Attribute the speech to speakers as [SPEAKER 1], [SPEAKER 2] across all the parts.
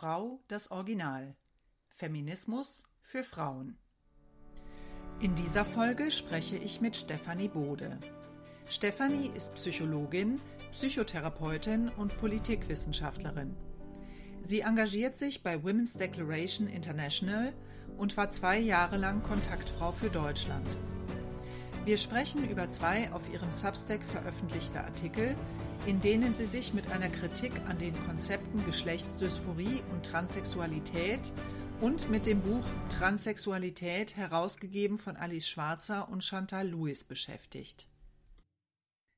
[SPEAKER 1] Frau das Original. Feminismus für Frauen. In dieser Folge spreche ich mit Stefanie Bode. Stefanie ist Psychologin, Psychotherapeutin und Politikwissenschaftlerin. Sie engagiert sich bei Women's Declaration International und war zwei Jahre lang Kontaktfrau für Deutschland. Wir sprechen über zwei auf ihrem Substack veröffentlichte Artikel, in denen sie sich mit einer Kritik an den Konzepten Geschlechtsdysphorie und Transsexualität und mit dem Buch Transsexualität, herausgegeben von Alice Schwarzer und Chantal Lewis, beschäftigt.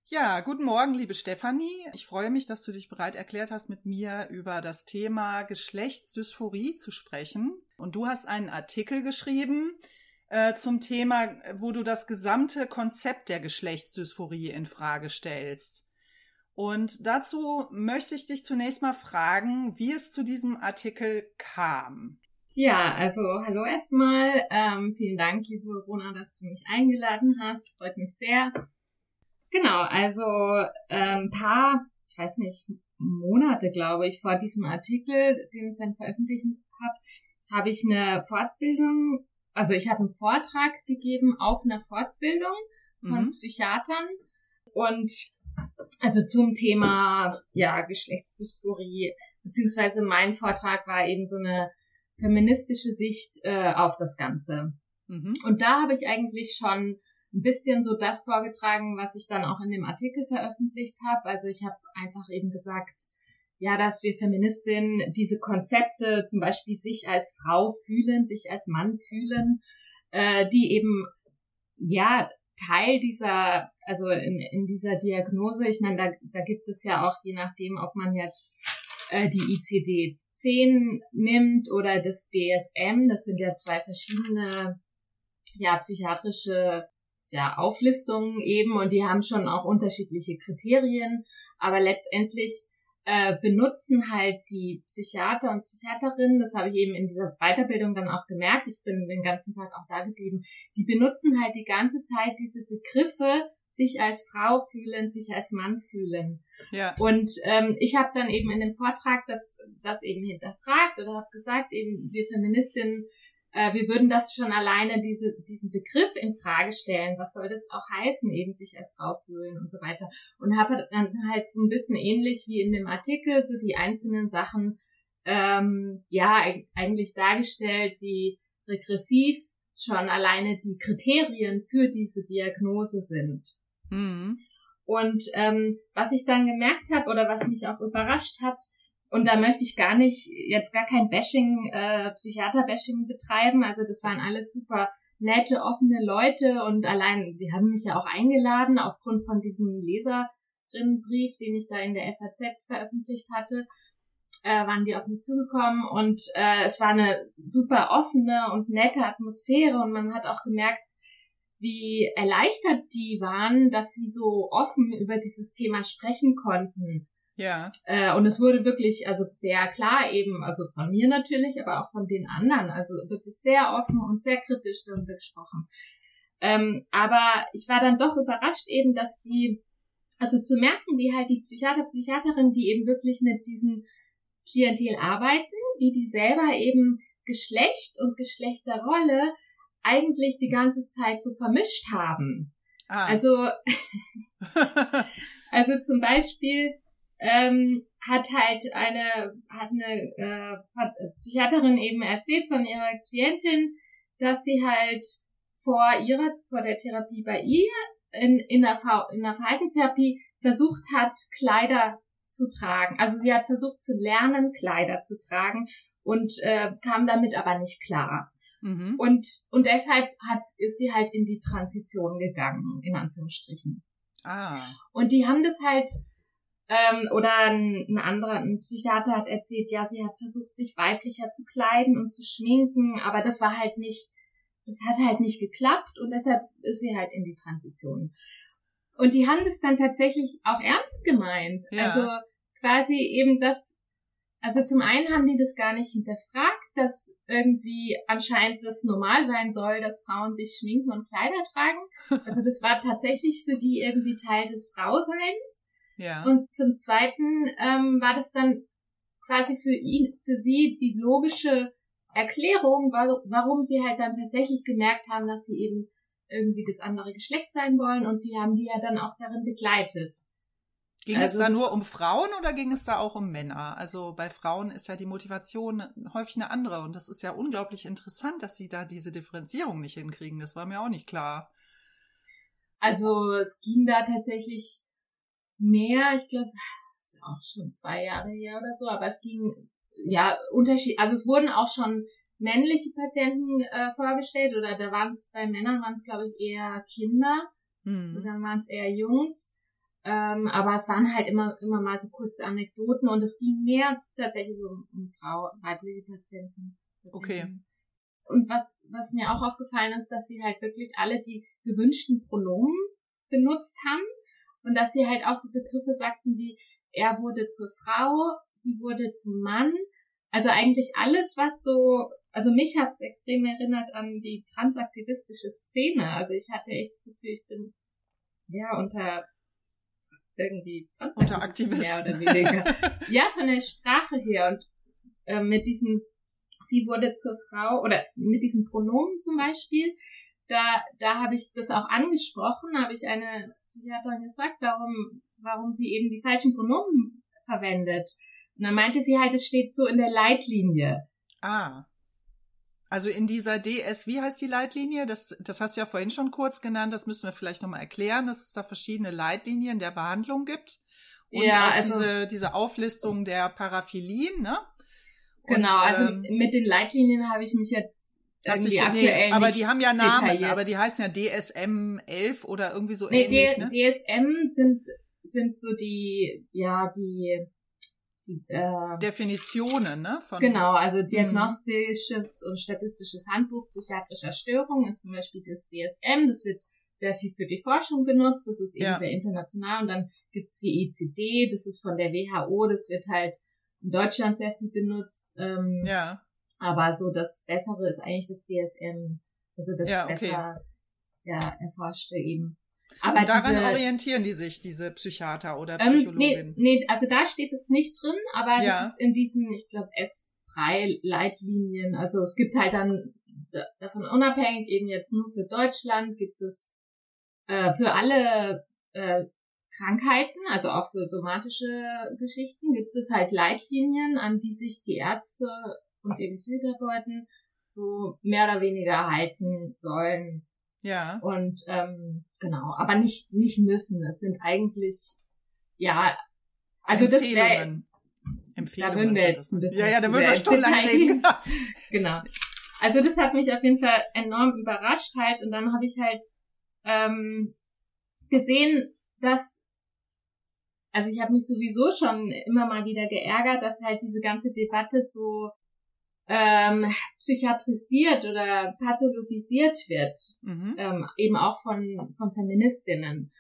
[SPEAKER 1] Ja, guten Morgen, liebe Stefanie. Ich freue mich, dass du dich bereit erklärt hast, mit mir über das Thema Geschlechtsdysphorie zu sprechen. Und du hast einen Artikel geschrieben äh, zum Thema, wo du das gesamte Konzept der Geschlechtsdysphorie in Frage stellst. Und dazu möchte ich dich zunächst mal fragen, wie es zu diesem Artikel kam.
[SPEAKER 2] Ja, also hallo erstmal. Ähm, vielen Dank, liebe Rona, dass du mich eingeladen hast. Freut mich sehr. Genau, also ein ähm, paar, ich weiß nicht, Monate, glaube ich, vor diesem Artikel, den ich dann veröffentlicht habe, habe ich eine Fortbildung, also ich habe einen Vortrag gegeben auf einer Fortbildung von mhm. Psychiatern und also zum Thema ja Geschlechtsdysphorie beziehungsweise mein Vortrag war eben so eine feministische Sicht äh, auf das Ganze. Mhm. Und da habe ich eigentlich schon ein bisschen so das vorgetragen, was ich dann auch in dem Artikel veröffentlicht habe. Also ich habe einfach eben gesagt, ja, dass wir Feministinnen diese Konzepte, zum Beispiel sich als Frau fühlen, sich als Mann fühlen, äh, die eben ja Teil dieser, also in, in dieser Diagnose, ich meine, da, da gibt es ja auch, je nachdem, ob man jetzt äh, die ICD-10 nimmt oder das DSM, das sind ja zwei verschiedene ja, psychiatrische ja, Auflistungen eben und die haben schon auch unterschiedliche Kriterien, aber letztendlich äh, benutzen halt die Psychiater und Psychiaterinnen, das habe ich eben in dieser Weiterbildung dann auch gemerkt, ich bin den ganzen Tag auch da geblieben, die benutzen halt die ganze Zeit diese Begriffe, sich als Frau fühlen, sich als Mann fühlen. Ja. Und ähm, ich habe dann eben in dem Vortrag das, das eben hinterfragt oder habe gesagt, eben wir Feministinnen äh, wir würden das schon alleine diese, diesen Begriff in Frage stellen. Was soll das auch heißen, eben sich als Frau fühlen und so weiter. Und habe dann halt so ein bisschen ähnlich wie in dem Artikel so die einzelnen Sachen ähm, ja eigentlich dargestellt, wie regressiv schon alleine die Kriterien für diese Diagnose sind. Mhm. Und ähm, was ich dann gemerkt habe oder was mich auch überrascht hat, und da möchte ich gar nicht, jetzt gar kein Bashing, äh, Psychiater-Bashing betreiben. Also das waren alles super nette, offene Leute und allein, sie haben mich ja auch eingeladen aufgrund von diesem Leserinnenbrief, den ich da in der FAZ veröffentlicht hatte, äh, waren die auf mich zugekommen und äh, es war eine super offene und nette Atmosphäre und man hat auch gemerkt, wie erleichtert die waren, dass sie so offen über dieses Thema sprechen konnten. Ja. Äh, und es wurde wirklich, also sehr klar eben, also von mir natürlich, aber auch von den anderen, also wirklich sehr offen und sehr kritisch darüber gesprochen. Ähm, aber ich war dann doch überrascht eben, dass die, also zu merken, wie halt die Psychiater, Psychiaterinnen, die eben wirklich mit diesem Klientel arbeiten, wie die selber eben Geschlecht und Geschlechterrolle eigentlich die ganze Zeit so vermischt haben. Ah. Also, also zum Beispiel, ähm, hat halt eine, hat eine äh, hat Psychiaterin eben erzählt von ihrer Klientin, dass sie halt vor ihrer, vor der Therapie bei ihr in, in, der, in der Verhaltenstherapie versucht hat, Kleider zu tragen. Also sie hat versucht zu lernen, Kleider zu tragen und äh, kam damit aber nicht klar. Mhm. Und, und deshalb hat, ist sie halt in die Transition gegangen, in Anführungsstrichen. Ah. Und die haben das halt ähm, oder ein, ein anderer, ein Psychiater hat erzählt, ja, sie hat versucht, sich weiblicher zu kleiden und zu schminken, aber das war halt nicht, das hat halt nicht geklappt und deshalb ist sie halt in die Transition. Und die haben das dann tatsächlich auch ernst gemeint. Ja. Also quasi eben das, also zum einen haben die das gar nicht hinterfragt, dass irgendwie anscheinend das normal sein soll, dass Frauen sich schminken und Kleider tragen. Also das war tatsächlich für die irgendwie Teil des Frauseins. Ja. Und zum Zweiten ähm, war das dann quasi für ihn, für sie die logische Erklärung, warum sie halt dann tatsächlich gemerkt haben, dass sie eben irgendwie das andere Geschlecht sein wollen und die haben die ja dann auch darin begleitet.
[SPEAKER 1] Ging also es da nur um Frauen oder ging es da auch um Männer? Also bei Frauen ist ja die Motivation häufig eine andere und das ist ja unglaublich interessant, dass sie da diese Differenzierung nicht hinkriegen. Das war mir auch nicht klar.
[SPEAKER 2] Also es ging da tatsächlich mehr, ich glaube, ist ja auch schon zwei Jahre her oder so, aber es ging ja Unterschied, also es wurden auch schon männliche Patienten äh, vorgestellt oder da waren es bei Männern waren es glaube ich eher Kinder mhm. und dann waren es eher Jungs. Ähm, aber es waren halt immer immer mal so kurze Anekdoten und es ging mehr tatsächlich um, um Frau, weibliche Patienten.
[SPEAKER 1] Patienten. Okay.
[SPEAKER 2] Und was, was mir auch aufgefallen ist, dass sie halt wirklich alle die gewünschten Pronomen benutzt haben und dass sie halt auch so Begriffe sagten wie er wurde zur Frau, sie wurde zum Mann. Also eigentlich alles, was so also mich hat's extrem erinnert an die transaktivistische Szene. Also ich hatte echt das Gefühl, ich bin ja unter irgendwie
[SPEAKER 1] unter Aktivisten. Mehr oder weniger.
[SPEAKER 2] ja, von der Sprache her und äh, mit diesem, sie wurde zur Frau oder mit diesem Pronomen zum Beispiel, da, da habe ich das auch angesprochen, habe ich eine Psychiaterin gefragt, warum, warum sie eben die falschen Pronomen verwendet. Und dann meinte sie halt, es steht so in der Leitlinie.
[SPEAKER 1] Ah. Also in dieser DS, wie heißt die Leitlinie? Das, das hast du ja vorhin schon kurz genannt, das müssen wir vielleicht nochmal erklären, dass es da verschiedene Leitlinien der Behandlung gibt. Und ja, auch also, diese, diese Auflistung der Paraphilien, ne?
[SPEAKER 2] Und, genau, also ähm, mit den Leitlinien habe ich mich jetzt irgendwie aktuell nee,
[SPEAKER 1] Aber die haben ja Namen, detailliert. aber die heißen ja DSM 11 oder irgendwie so nee, ähnlich,
[SPEAKER 2] ne? DSM sind, sind so die, ja, die die, äh,
[SPEAKER 1] Definitionen, ne?
[SPEAKER 2] Von, genau, also mhm. diagnostisches und statistisches Handbuch psychiatrischer Störungen ist zum Beispiel das DSM, das wird sehr viel für die Forschung benutzt, das ist eben ja. sehr international und dann gibt's die ECD, das ist von der WHO, das wird halt in Deutschland sehr viel benutzt. Ähm,
[SPEAKER 1] ja.
[SPEAKER 2] Aber so das Bessere ist eigentlich das DSM, also das ja, okay. besser ja, erforschte eben.
[SPEAKER 1] Aber und daran diese, orientieren die sich, diese Psychiater oder Psychologen?
[SPEAKER 2] Ähm, nee, nee, also da steht es nicht drin, aber ja. das ist in diesen, ich glaube, S3-Leitlinien. Also es gibt halt dann davon unabhängig, eben jetzt nur für Deutschland, gibt es äh, für alle äh, Krankheiten, also auch für somatische Geschichten, gibt es halt Leitlinien, an die sich die Ärzte und eben Psychotherapeuten so mehr oder weniger halten sollen.
[SPEAKER 1] Ja.
[SPEAKER 2] Und ähm, genau, aber nicht nicht müssen. Es sind eigentlich ja, also das wäre
[SPEAKER 1] Empfehlungen.
[SPEAKER 2] Da würden wir jetzt ein bisschen
[SPEAKER 1] ja, ja, da würden wir stundenlang reden.
[SPEAKER 2] genau. Also das hat mich auf jeden Fall enorm überrascht halt und dann habe ich halt ähm, gesehen, dass also ich habe mich sowieso schon immer mal wieder geärgert, dass halt diese ganze Debatte so ähm, psychiatrisiert oder pathologisiert wird, mhm. ähm, eben auch von, von Feministinnen.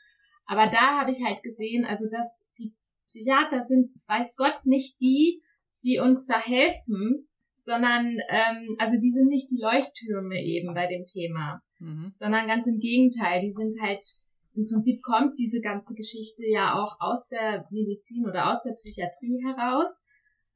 [SPEAKER 2] Aber da habe ich halt gesehen, also dass die Psychiater sind, weiß Gott, nicht die, die uns da helfen, sondern ähm, also die sind nicht die Leuchttürme eben bei dem Thema, mhm. sondern ganz im Gegenteil, die sind halt im Prinzip kommt diese ganze Geschichte ja auch aus der Medizin oder aus der Psychiatrie heraus.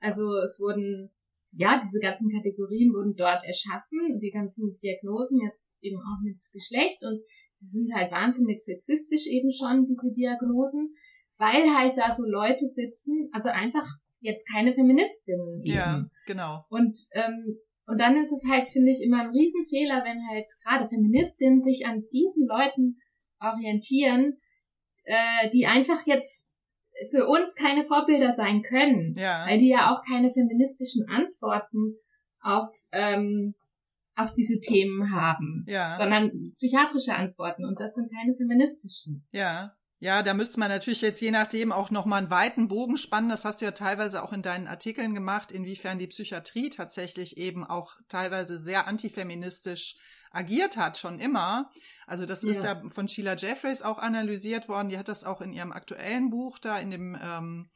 [SPEAKER 2] Also es wurden ja, diese ganzen Kategorien wurden dort erschaffen, die ganzen Diagnosen jetzt eben auch mit Geschlecht und sie sind halt wahnsinnig sexistisch eben schon, diese Diagnosen, weil halt da so Leute sitzen, also einfach jetzt keine Feministinnen eben.
[SPEAKER 1] Ja, genau.
[SPEAKER 2] Und, ähm, und dann ist es halt, finde ich, immer ein Riesenfehler, wenn halt gerade Feministinnen sich an diesen Leuten orientieren, äh, die einfach jetzt für uns keine Vorbilder sein können,
[SPEAKER 1] ja.
[SPEAKER 2] weil die ja auch keine feministischen Antworten auf ähm, auf diese Themen haben,
[SPEAKER 1] ja.
[SPEAKER 2] sondern psychiatrische Antworten und das sind keine feministischen.
[SPEAKER 1] Ja. Ja, da müsste man natürlich jetzt je nachdem auch nochmal einen weiten Bogen spannen. Das hast du ja teilweise auch in deinen Artikeln gemacht, inwiefern die Psychiatrie tatsächlich eben auch teilweise sehr antifeministisch agiert hat, schon immer. Also das ja. ist ja von Sheila Jeffreys auch analysiert worden. Die hat das auch in ihrem aktuellen Buch da in dem ähm,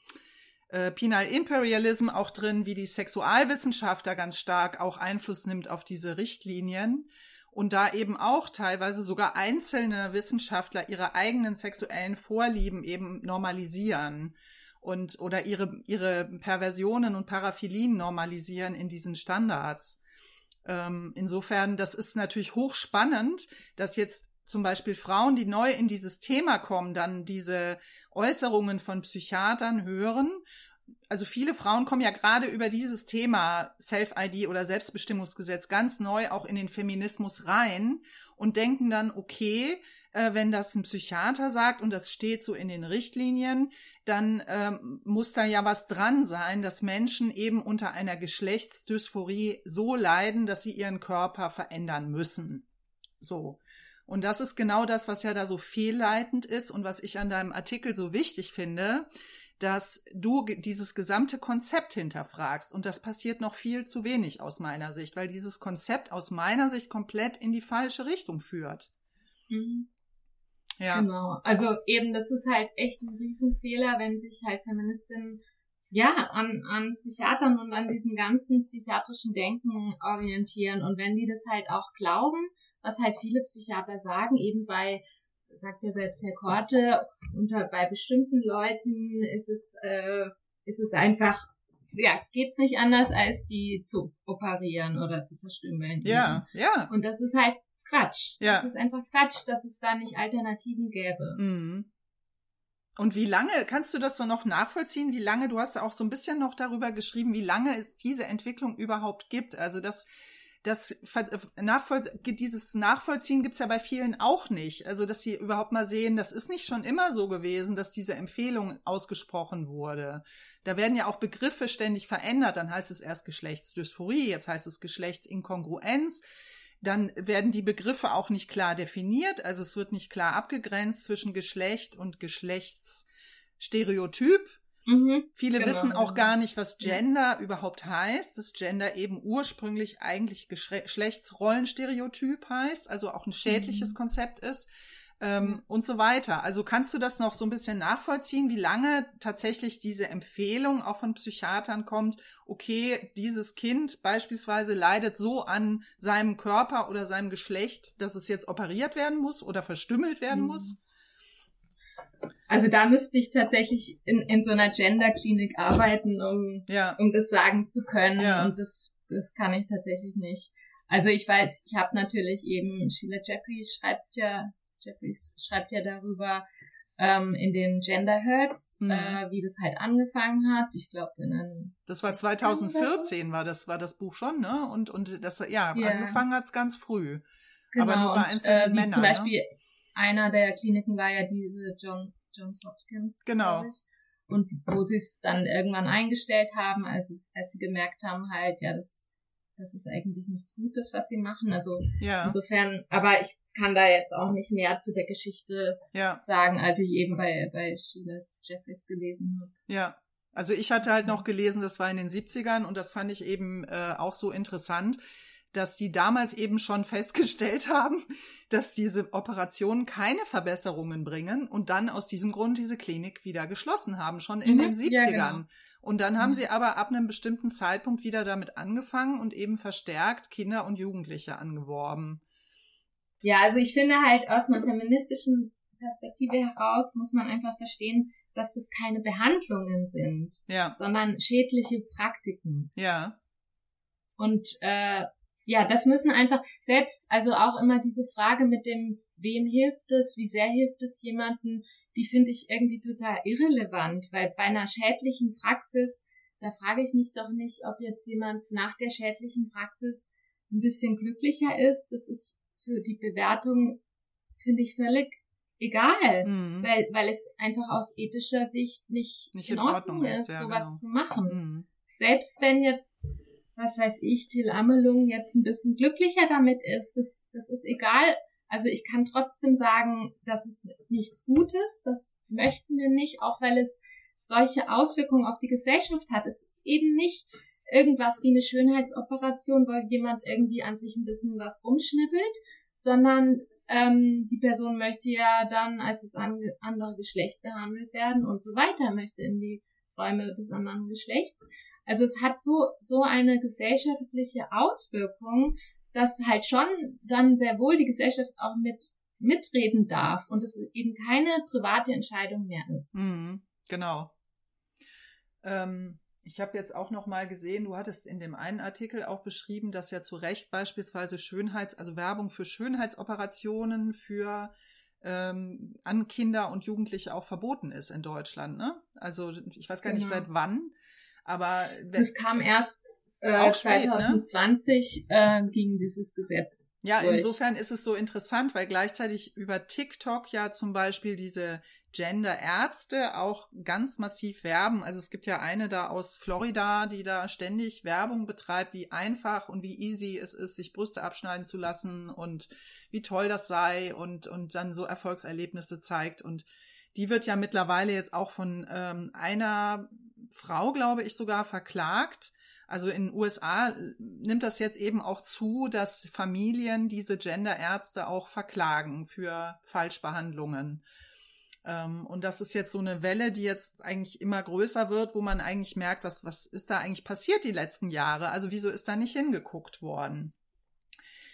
[SPEAKER 1] äh, Penal Imperialism auch drin, wie die Sexualwissenschaft da ganz stark auch Einfluss nimmt auf diese Richtlinien und da eben auch teilweise sogar einzelne Wissenschaftler ihre eigenen sexuellen Vorlieben eben normalisieren. und oder ihre, ihre Perversionen und Paraphilien normalisieren in diesen Standards. Ähm, insofern, das ist natürlich hochspannend, dass jetzt zum Beispiel Frauen, die neu in dieses Thema kommen, dann diese Äußerungen von Psychiatern hören. Also viele Frauen kommen ja gerade über dieses Thema Self-ID oder Selbstbestimmungsgesetz ganz neu auch in den Feminismus rein und denken dann, okay, äh, wenn das ein Psychiater sagt und das steht so in den Richtlinien, dann ähm, muss da ja was dran sein, dass Menschen eben unter einer Geschlechtsdysphorie so leiden, dass sie ihren Körper verändern müssen. So. Und das ist genau das, was ja da so fehlleitend ist und was ich an deinem Artikel so wichtig finde, dass du dieses gesamte Konzept hinterfragst. Und das passiert noch viel zu wenig aus meiner Sicht, weil dieses Konzept aus meiner Sicht komplett in die falsche Richtung führt.
[SPEAKER 2] Mhm. Ja. Genau. Also eben, das ist halt echt ein Riesenfehler, wenn sich halt Feministinnen ja, an, an Psychiatern und an diesem ganzen psychiatrischen Denken orientieren. Und wenn die das halt auch glauben, was halt viele Psychiater sagen, eben bei sagt ja selbst Herr Korte, unter bei bestimmten Leuten ist es äh, ist es einfach ja geht's nicht anders als die zu operieren oder zu verstümmeln.
[SPEAKER 1] Ja, ja.
[SPEAKER 2] Und das ist halt Quatsch. Ja. Das ist einfach Quatsch, dass es da nicht Alternativen gäbe.
[SPEAKER 1] Mhm. Und wie lange, kannst du das so noch nachvollziehen, wie lange, du hast ja auch so ein bisschen noch darüber geschrieben, wie lange es diese Entwicklung überhaupt gibt. Also das das Nachvoll dieses Nachvollziehen gibt's ja bei vielen auch nicht. Also, dass sie überhaupt mal sehen, das ist nicht schon immer so gewesen, dass diese Empfehlung ausgesprochen wurde. Da werden ja auch Begriffe ständig verändert. Dann heißt es erst Geschlechtsdysphorie, jetzt heißt es Geschlechtsinkongruenz. Dann werden die Begriffe auch nicht klar definiert. Also es wird nicht klar abgegrenzt zwischen Geschlecht und Geschlechtsstereotyp. Mhm, Viele genau, wissen auch gar nicht, was Gender ja. überhaupt heißt. Dass Gender eben ursprünglich eigentlich Geschlechtsrollenstereotyp heißt, also auch ein schädliches mhm. Konzept ist. Ähm, ja. Und so weiter. Also kannst du das noch so ein bisschen nachvollziehen, wie lange tatsächlich diese Empfehlung auch von Psychiatern kommt, okay, dieses Kind beispielsweise leidet so an seinem Körper oder seinem Geschlecht, dass es jetzt operiert werden muss oder verstümmelt werden mhm. muss?
[SPEAKER 2] Also da müsste ich tatsächlich in, in so einer Gender-Klinik arbeiten, um, ja. um das sagen zu können. Ja. Und das, das kann ich tatsächlich nicht. Also ich weiß, ich habe natürlich eben, Sheila Jeffries schreibt ja, Jeffries schreibt ja darüber ähm, in den Gender Hurts, mhm. äh, wie das halt angefangen hat. Ich glaube in einem
[SPEAKER 1] Das war 2014 war das war das Buch schon, ne? Und und das ja, ja. angefangen hat's ganz früh.
[SPEAKER 2] Genau, aber nur bei einzelnen und, äh, Männern, zum ne? Beispiel ne? einer der Kliniken war ja diese John, Johns Hopkins.
[SPEAKER 1] Genau.
[SPEAKER 2] Und wo sie es dann irgendwann eingestellt haben, als, als sie gemerkt haben, halt, ja, das, das ist eigentlich nichts Gutes, was sie machen. Also ja. insofern, aber ich kann da jetzt auch nicht mehr zu der Geschichte ja. sagen, als ich eben bei, bei Sheila Jeffries gelesen habe.
[SPEAKER 1] Ja. Also ich hatte halt noch gelesen, das war in den 70ern und das fand ich eben äh, auch so interessant dass sie damals eben schon festgestellt haben, dass diese Operationen keine Verbesserungen bringen und dann aus diesem Grund diese Klinik wieder geschlossen haben, schon in mhm, den 70ern. Ja, genau. Und dann haben mhm. sie aber ab einem bestimmten Zeitpunkt wieder damit angefangen und eben verstärkt Kinder und Jugendliche angeworben.
[SPEAKER 2] Ja, also ich finde halt aus einer feministischen Perspektive heraus muss man einfach verstehen, dass das keine Behandlungen sind, ja. sondern schädliche Praktiken.
[SPEAKER 1] Ja.
[SPEAKER 2] Und äh, ja, das müssen einfach selbst, also auch immer diese Frage mit dem, wem hilft es, wie sehr hilft es jemanden, die finde ich irgendwie total irrelevant, weil bei einer schädlichen Praxis, da frage ich mich doch nicht, ob jetzt jemand nach der schädlichen Praxis ein bisschen glücklicher ist. Das ist für die Bewertung, finde ich, völlig egal, mhm. weil, weil es einfach aus ethischer Sicht nicht, nicht in, Ordnung, Ordnung, ist, ja, sowas genau. zu machen. Mhm. Selbst wenn jetzt was weiß ich, Till Amelung jetzt ein bisschen glücklicher damit ist, das, das ist egal. Also ich kann trotzdem sagen, das ist nichts Gutes, das möchten wir nicht, auch weil es solche Auswirkungen auf die Gesellschaft hat. Es ist eben nicht irgendwas wie eine Schönheitsoperation, weil jemand irgendwie an sich ein bisschen was rumschnippelt, sondern ähm, die Person möchte ja dann als das andere Geschlecht behandelt werden und so weiter, möchte in die Räume des anderen Geschlechts. Also es hat so, so eine gesellschaftliche Auswirkung, dass halt schon dann sehr wohl die Gesellschaft auch mit mitreden darf und es eben keine private Entscheidung mehr ist.
[SPEAKER 1] Mhm, genau. Ähm, ich habe jetzt auch noch mal gesehen, du hattest in dem einen Artikel auch beschrieben, dass ja zu Recht beispielsweise Schönheits-, also Werbung für Schönheitsoperationen für ähm, an Kinder und Jugendliche auch verboten ist in Deutschland. Ne? Also ich weiß gar genau. nicht seit wann, aber
[SPEAKER 2] das kam erst äh, spät, 2020 ne? äh, ging dieses Gesetz.
[SPEAKER 1] Ja, durch. insofern ist es so interessant, weil gleichzeitig über TikTok ja zum Beispiel diese Gender-Ärzte auch ganz massiv werben. Also es gibt ja eine da aus Florida, die da ständig Werbung betreibt, wie einfach und wie easy es ist, sich Brüste abschneiden zu lassen und wie toll das sei und, und dann so Erfolgserlebnisse zeigt. Und die wird ja mittlerweile jetzt auch von ähm, einer Frau, glaube ich, sogar verklagt. Also in den USA nimmt das jetzt eben auch zu, dass Familien diese Gender-Ärzte auch verklagen für Falschbehandlungen. Ähm, und das ist jetzt so eine Welle, die jetzt eigentlich immer größer wird, wo man eigentlich merkt, was, was ist da eigentlich passiert die letzten Jahre? Also wieso ist da nicht hingeguckt worden?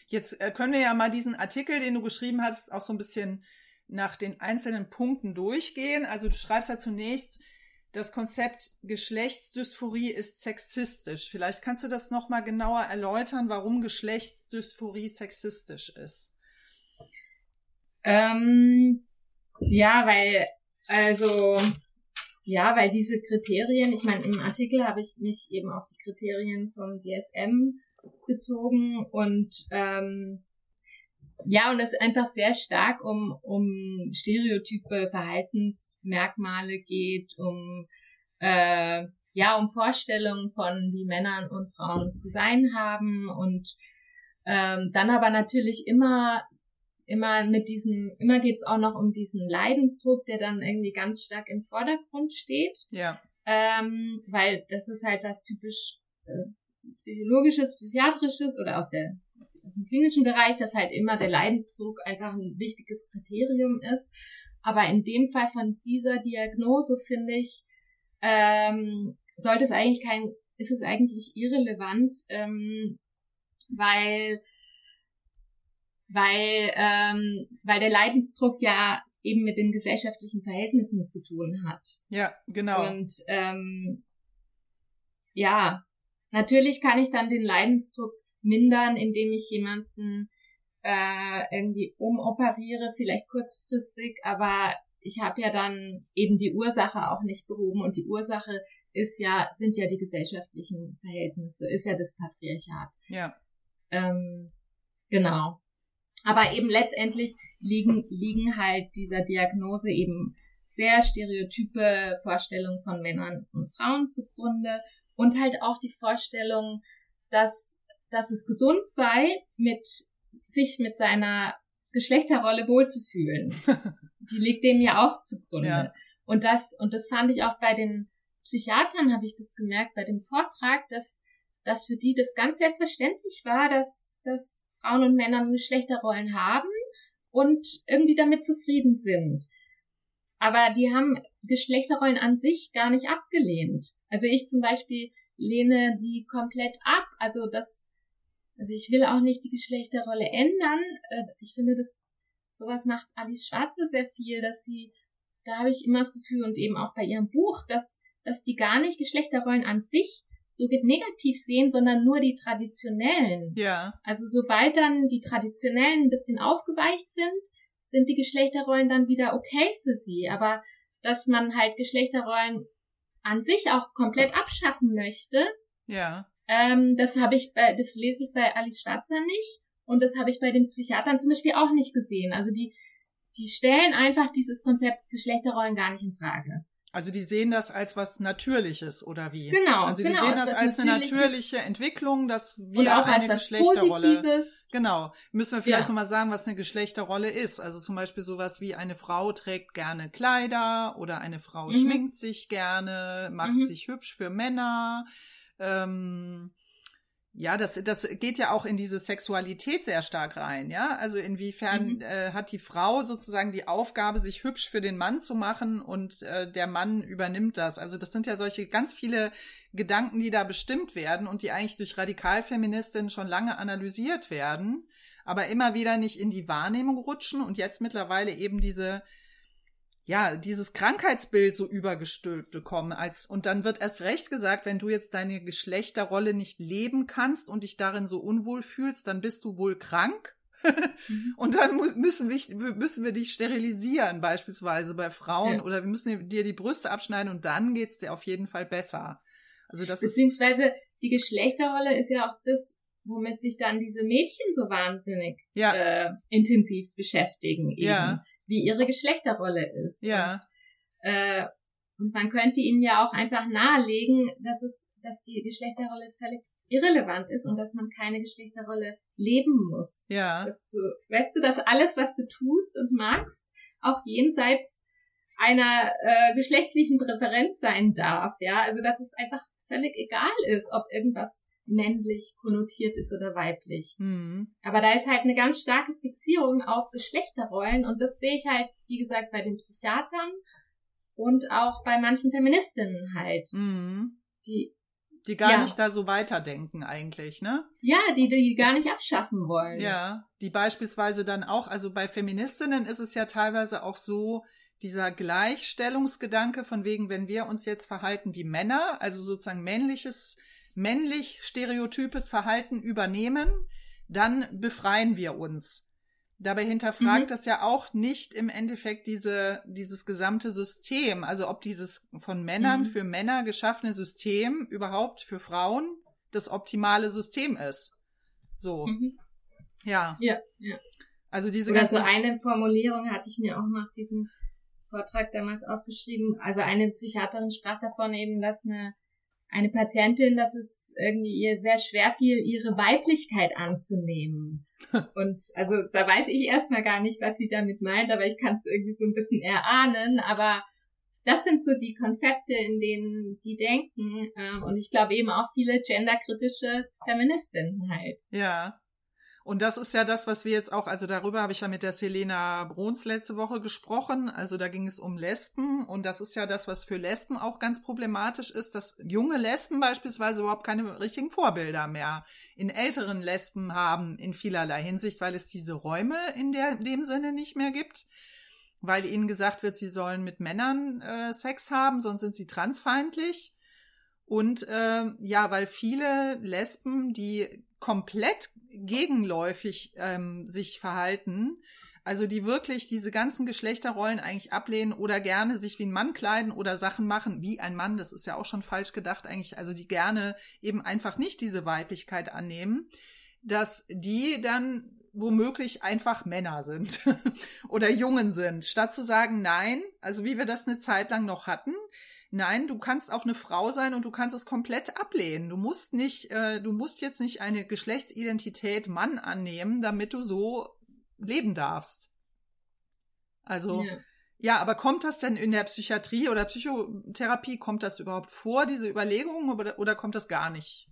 [SPEAKER 1] Jetzt äh, können wir ja mal diesen Artikel, den du geschrieben hast, auch so ein bisschen nach den einzelnen Punkten durchgehen. Also du schreibst ja zunächst, das Konzept Geschlechtsdysphorie ist sexistisch. Vielleicht kannst du das nochmal genauer erläutern, warum Geschlechtsdysphorie sexistisch ist.
[SPEAKER 2] Ähm, ja, weil, also, ja, weil diese Kriterien, ich meine, im Artikel habe ich mich eben auf die Kriterien vom DSM bezogen und ähm, ja, und es einfach sehr stark um, um stereotype Verhaltensmerkmale geht, um äh, ja, um Vorstellungen von wie Männern und Frauen zu sein haben und ähm, dann aber natürlich immer immer mit diesem, immer geht's auch noch um diesen Leidensdruck, der dann irgendwie ganz stark im Vordergrund steht.
[SPEAKER 1] Ja.
[SPEAKER 2] Ähm, weil das ist halt was typisch äh, psychologisches, psychiatrisches oder aus der aus dem klinischen Bereich, dass halt immer der Leidensdruck einfach ein wichtiges Kriterium ist. Aber in dem Fall von dieser Diagnose finde ich, ähm, sollte es eigentlich kein, ist es eigentlich irrelevant, ähm, weil weil, ähm, weil der Leidensdruck ja eben mit den gesellschaftlichen Verhältnissen zu tun hat.
[SPEAKER 1] Ja, genau.
[SPEAKER 2] Und ähm, ja, natürlich kann ich dann den Leidensdruck mindern, indem ich jemanden äh, irgendwie umoperiere, vielleicht kurzfristig, aber ich habe ja dann eben die Ursache auch nicht behoben und die Ursache ist ja, sind ja die gesellschaftlichen Verhältnisse, ist ja das Patriarchat.
[SPEAKER 1] Ja.
[SPEAKER 2] Ähm, genau. Aber eben letztendlich liegen, liegen halt dieser Diagnose eben sehr stereotype Vorstellungen von Männern und Frauen zugrunde und halt auch die Vorstellung, dass, dass es gesund sei, mit sich mit seiner Geschlechterrolle wohlzufühlen. die liegt dem ja auch zugrunde. Ja. Und das, und das fand ich auch bei den Psychiatern, habe ich das gemerkt, bei dem Vortrag, dass, dass für die das ganz selbstverständlich war, dass, dass Frauen und Männern Geschlechterrollen haben und irgendwie damit zufrieden sind. Aber die haben Geschlechterrollen an sich gar nicht abgelehnt. Also ich zum Beispiel lehne die komplett ab. Also das, also ich will auch nicht die Geschlechterrolle ändern. Äh, ich finde, das sowas macht Alice Schwarze sehr viel, dass sie, da habe ich immer das Gefühl und eben auch bei ihrem Buch, dass, dass die gar nicht Geschlechterrollen an sich so negativ sehen, sondern nur die traditionellen.
[SPEAKER 1] Ja.
[SPEAKER 2] Also sobald dann die traditionellen ein bisschen aufgeweicht sind, sind die Geschlechterrollen dann wieder okay für sie. Aber dass man halt Geschlechterrollen an sich auch komplett abschaffen möchte,
[SPEAKER 1] ja.
[SPEAKER 2] Ähm, das habe ich bei, das lese ich bei Alice Schwarzer nicht und das habe ich bei den Psychiatern zum Beispiel auch nicht gesehen. Also die, die stellen einfach dieses Konzept Geschlechterrollen gar nicht in Frage.
[SPEAKER 1] Also die sehen das als was Natürliches oder wie?
[SPEAKER 2] Genau.
[SPEAKER 1] Also
[SPEAKER 2] die
[SPEAKER 1] genau, sehen das als eine natürliche Entwicklung, dass wir auch eine Geschlechterrolle.
[SPEAKER 2] Positives.
[SPEAKER 1] Genau. Müssen wir vielleicht ja. nochmal sagen, was eine Geschlechterrolle ist. Also zum Beispiel sowas wie eine Frau trägt gerne Kleider oder eine Frau mhm. schminkt sich gerne, macht mhm. sich hübsch für Männer. Ähm, ja, das, das geht ja auch in diese Sexualität sehr stark rein, ja. Also inwiefern mhm. äh, hat die Frau sozusagen die Aufgabe, sich hübsch für den Mann zu machen und äh, der Mann übernimmt das. Also das sind ja solche ganz viele Gedanken, die da bestimmt werden und die eigentlich durch Radikalfeministinnen schon lange analysiert werden, aber immer wieder nicht in die Wahrnehmung rutschen und jetzt mittlerweile eben diese ja, dieses Krankheitsbild so übergestülpt bekommen als, und dann wird erst recht gesagt, wenn du jetzt deine Geschlechterrolle nicht leben kannst und dich darin so unwohl fühlst, dann bist du wohl krank. Mhm. und dann müssen wir, müssen wir dich sterilisieren, beispielsweise bei Frauen, ja. oder wir müssen dir die Brüste abschneiden und dann geht's dir auf jeden Fall besser.
[SPEAKER 2] Also das Beziehungsweise die Geschlechterrolle ist ja auch das, womit sich dann diese Mädchen so wahnsinnig ja. äh, intensiv beschäftigen. Eben. Ja wie ihre Geschlechterrolle ist. Ja. Und, äh, und man könnte ihnen ja auch einfach nahelegen, dass es, dass die Geschlechterrolle völlig irrelevant ist und dass man keine Geschlechterrolle leben muss. Ja. Dass du, weißt du, dass alles, was du tust und magst, auch jenseits einer äh, geschlechtlichen Präferenz sein darf. Ja, also dass es einfach völlig egal ist, ob irgendwas männlich konnotiert ist oder weiblich. Mhm. Aber da ist halt eine ganz starke Fixierung auf Geschlechterrollen und das sehe ich halt, wie gesagt, bei den Psychiatern und auch bei manchen Feministinnen halt. Mhm.
[SPEAKER 1] Die die gar ja. nicht da so weiterdenken eigentlich, ne?
[SPEAKER 2] Ja, die die gar nicht abschaffen wollen.
[SPEAKER 1] Ja, die beispielsweise dann auch, also bei Feministinnen ist es ja teilweise auch so, dieser Gleichstellungsgedanke von wegen, wenn wir uns jetzt verhalten wie Männer, also sozusagen männliches männlich stereotypes Verhalten übernehmen, dann befreien wir uns. Dabei hinterfragt mhm. das ja auch nicht im Endeffekt diese, dieses gesamte System, also ob dieses von Männern mhm. für Männer geschaffene System überhaupt für Frauen das optimale System ist. So. Mhm. Ja.
[SPEAKER 2] Ja, ja. Also diese Oder ganze so eine Formulierung hatte ich mir auch nach diesem Vortrag damals aufgeschrieben. Also eine Psychiaterin sprach davon eben, dass eine eine Patientin, dass es irgendwie ihr sehr schwer fiel, ihre Weiblichkeit anzunehmen. Und also da weiß ich erstmal gar nicht, was sie damit meint, aber ich kann es irgendwie so ein bisschen erahnen. Aber das sind so die Konzepte, in denen die denken. Ähm, und ich glaube eben auch viele genderkritische Feministinnen halt.
[SPEAKER 1] Ja. Und das ist ja das, was wir jetzt auch, also darüber habe ich ja mit der Selena Bruns letzte Woche gesprochen. Also da ging es um Lesben und das ist ja das, was für Lesben auch ganz problematisch ist, dass junge Lesben beispielsweise überhaupt keine richtigen Vorbilder mehr in älteren Lesben haben in vielerlei Hinsicht, weil es diese Räume in, der, in dem Sinne nicht mehr gibt weil ihnen gesagt wird, sie sollen mit Männern äh, Sex haben, sonst sind sie transfeindlich. Und äh, ja, weil viele Lesben, die komplett gegenläufig ähm, sich verhalten, also die wirklich diese ganzen Geschlechterrollen eigentlich ablehnen oder gerne sich wie ein Mann kleiden oder Sachen machen wie ein Mann, das ist ja auch schon falsch gedacht eigentlich, also die gerne eben einfach nicht diese Weiblichkeit annehmen, dass die dann womöglich einfach Männer sind oder Jungen sind, statt zu sagen, nein, also wie wir das eine Zeit lang noch hatten, Nein, du kannst auch eine Frau sein und du kannst es komplett ablehnen. Du musst nicht, äh, du musst jetzt nicht eine Geschlechtsidentität Mann annehmen, damit du so leben darfst. Also, ja. ja, aber kommt das denn in der Psychiatrie oder Psychotherapie, kommt das überhaupt vor, diese Überlegung, oder, oder kommt das gar nicht?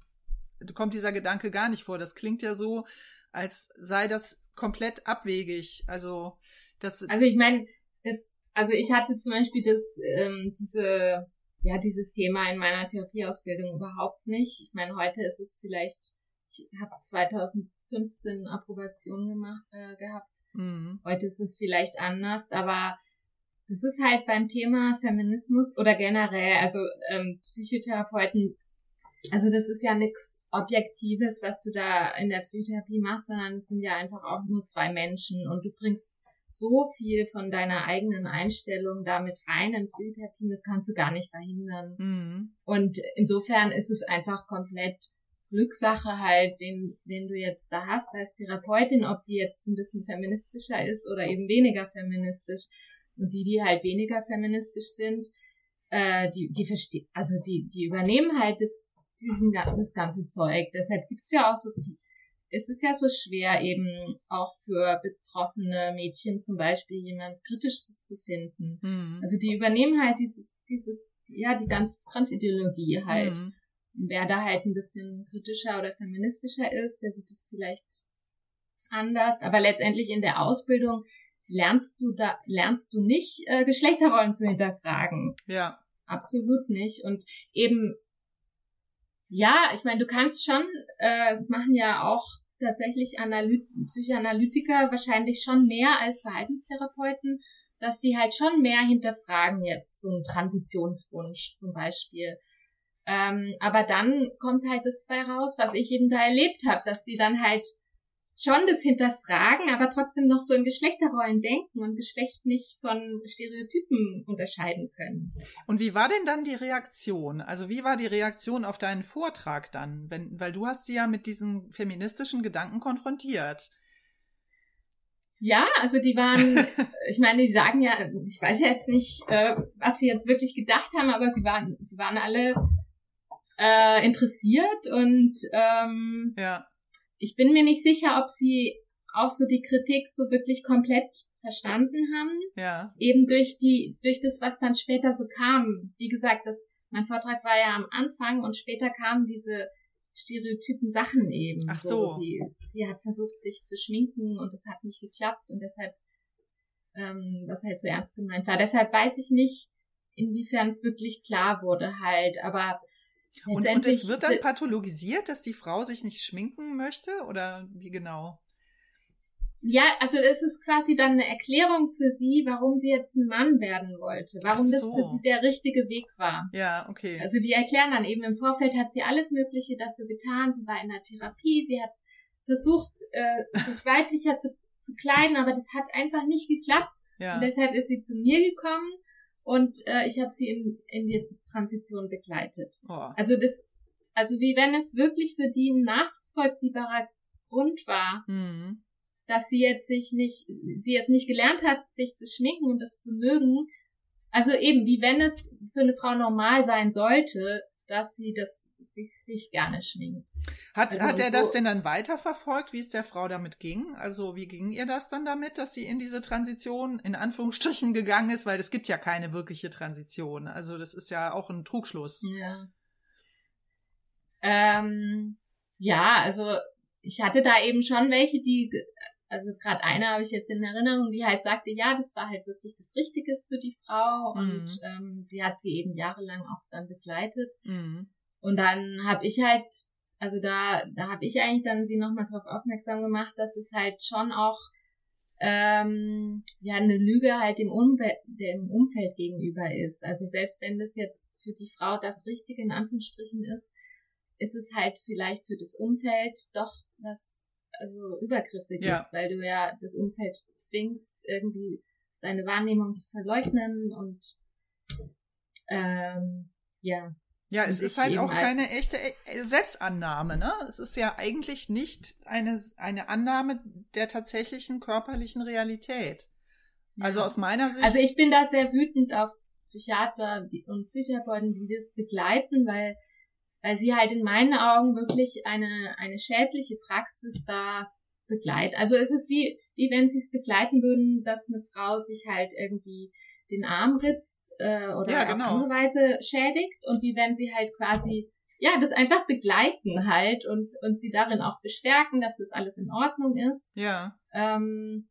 [SPEAKER 1] Kommt dieser Gedanke gar nicht vor? Das klingt ja so, als sei das komplett abwegig. Also, das.
[SPEAKER 2] Also ich meine, es also ich hatte zum Beispiel das, ähm, diese, ja, dieses Thema in meiner Therapieausbildung überhaupt nicht. Ich meine, heute ist es vielleicht, ich habe 2015 Approbation gemacht, äh, gehabt. Mhm. Heute ist es vielleicht anders, aber das ist halt beim Thema Feminismus oder generell, also ähm, Psychotherapeuten, also das ist ja nichts Objektives, was du da in der Psychotherapie machst, sondern es sind ja einfach auch nur zwei Menschen und du bringst so viel von deiner eigenen Einstellung damit rein in Psychotherapie, das kannst du gar nicht verhindern. Mhm. Und insofern ist es einfach komplett Glückssache halt, wen, wen du jetzt da hast als Therapeutin, ob die jetzt ein bisschen feministischer ist oder eben weniger feministisch. Und die, die halt weniger feministisch sind, äh, die, die verstehen, also die, die übernehmen halt das, diesen, das ganze Zeug. Deshalb gibt's ja auch so viel, es ist ja so schwer, eben auch für betroffene Mädchen zum Beispiel jemand Kritisches zu finden. Mhm. Also die übernehmen halt dieses, dieses, ja, die ganze Transideologie halt. Mhm. Wer da halt ein bisschen kritischer oder feministischer ist, der sieht es vielleicht anders. Aber letztendlich in der Ausbildung lernst du da, lernst du nicht, äh, Geschlechterrollen zu hinterfragen. Ja. Absolut nicht. Und eben ja, ich meine, du kannst schon, äh, machen ja auch tatsächlich Analyt Psychoanalytiker wahrscheinlich schon mehr als Verhaltenstherapeuten, dass die halt schon mehr hinterfragen jetzt, so ein Transitionswunsch zum Beispiel. Ähm, aber dann kommt halt das bei raus, was ich eben da erlebt habe, dass sie dann halt schon das hinterfragen, aber trotzdem noch so in Geschlechterrollen denken und Geschlecht nicht von Stereotypen unterscheiden können.
[SPEAKER 1] Und wie war denn dann die Reaktion? Also wie war die Reaktion auf deinen Vortrag dann? Wenn, weil du hast sie ja mit diesen feministischen Gedanken konfrontiert.
[SPEAKER 2] Ja, also die waren, ich meine, die sagen ja, ich weiß ja jetzt nicht, äh, was sie jetzt wirklich gedacht haben, aber sie waren, sie waren alle äh, interessiert und ähm,
[SPEAKER 1] ja
[SPEAKER 2] ich bin mir nicht sicher, ob sie auch so die Kritik so wirklich komplett verstanden haben.
[SPEAKER 1] Ja.
[SPEAKER 2] Eben durch die, durch das, was dann später so kam. Wie gesagt, das, mein Vortrag war ja am Anfang und später kamen diese stereotypen Sachen eben.
[SPEAKER 1] Ach so.
[SPEAKER 2] so sie, sie hat versucht, sich zu schminken und es hat nicht geklappt und deshalb, ähm, was halt so ernst gemeint war. Deshalb weiß ich nicht, inwiefern es wirklich klar wurde halt, aber
[SPEAKER 1] und, und es wird dann pathologisiert, dass die Frau sich nicht schminken möchte oder wie genau?
[SPEAKER 2] Ja, also es ist quasi dann eine Erklärung für sie, warum sie jetzt ein Mann werden wollte, warum so. das für sie der richtige Weg war.
[SPEAKER 1] Ja, okay.
[SPEAKER 2] Also die erklären dann eben im Vorfeld hat sie alles Mögliche dafür getan. Sie war in der Therapie, sie hat versucht, äh, sich weiblicher zu, zu kleiden, aber das hat einfach nicht geklappt. Ja. Und deshalb ist sie zu mir gekommen und äh, ich habe sie in, in die Transition begleitet.
[SPEAKER 1] Oh.
[SPEAKER 2] Also das, also wie wenn es wirklich für die ein nachvollziehbarer Grund war,
[SPEAKER 1] mhm.
[SPEAKER 2] dass sie jetzt sich nicht, sie jetzt nicht gelernt hat, sich zu schminken und das zu mögen. Also eben, wie wenn es für eine Frau normal sein sollte, dass sie das sich, sich gerne schminkt.
[SPEAKER 1] Hat, also hat er so, das denn dann weiterverfolgt, wie es der Frau damit ging? Also wie ging ihr das dann damit, dass sie in diese Transition in Anführungsstrichen gegangen ist? Weil es gibt ja keine wirkliche Transition. Also das ist ja auch ein Trugschluss.
[SPEAKER 2] Ja. Ähm, ja, also ich hatte da eben schon welche, die, also gerade eine habe ich jetzt in Erinnerung, die halt sagte, ja, das war halt wirklich das Richtige für die Frau mhm. und ähm, sie hat sie eben jahrelang auch dann begleitet.
[SPEAKER 1] Mhm.
[SPEAKER 2] Und dann habe ich halt, also da, da habe ich eigentlich dann sie nochmal darauf aufmerksam gemacht, dass es halt schon auch ähm, ja eine Lüge halt dem, Umbe dem Umfeld gegenüber ist. Also selbst wenn das jetzt für die Frau das Richtige in Anführungsstrichen ist, ist es halt vielleicht für das Umfeld doch was also übergriffig ja. weil du ja das Umfeld zwingst, irgendwie seine Wahrnehmung zu verleugnen und ähm, ja,
[SPEAKER 1] ja, es ist halt auch keine echte äh, Selbstannahme, ne? Es ist ja eigentlich nicht eine, eine Annahme der tatsächlichen körperlichen Realität. Also aus meiner Sicht.
[SPEAKER 2] Also ich bin da sehr wütend auf Psychiater und Psychotherapeuten, die das begleiten, weil, weil sie halt in meinen Augen wirklich eine, eine schädliche Praxis da begleiten. Also es ist wie, wie wenn sie es begleiten würden, dass eine Frau sich halt irgendwie den Arm ritzt äh, oder ja, genau. auf andere Weise schädigt und wie wenn sie halt quasi ja das einfach begleiten halt und und sie darin auch bestärken, dass das alles in Ordnung ist.
[SPEAKER 1] Ja.
[SPEAKER 2] Ähm,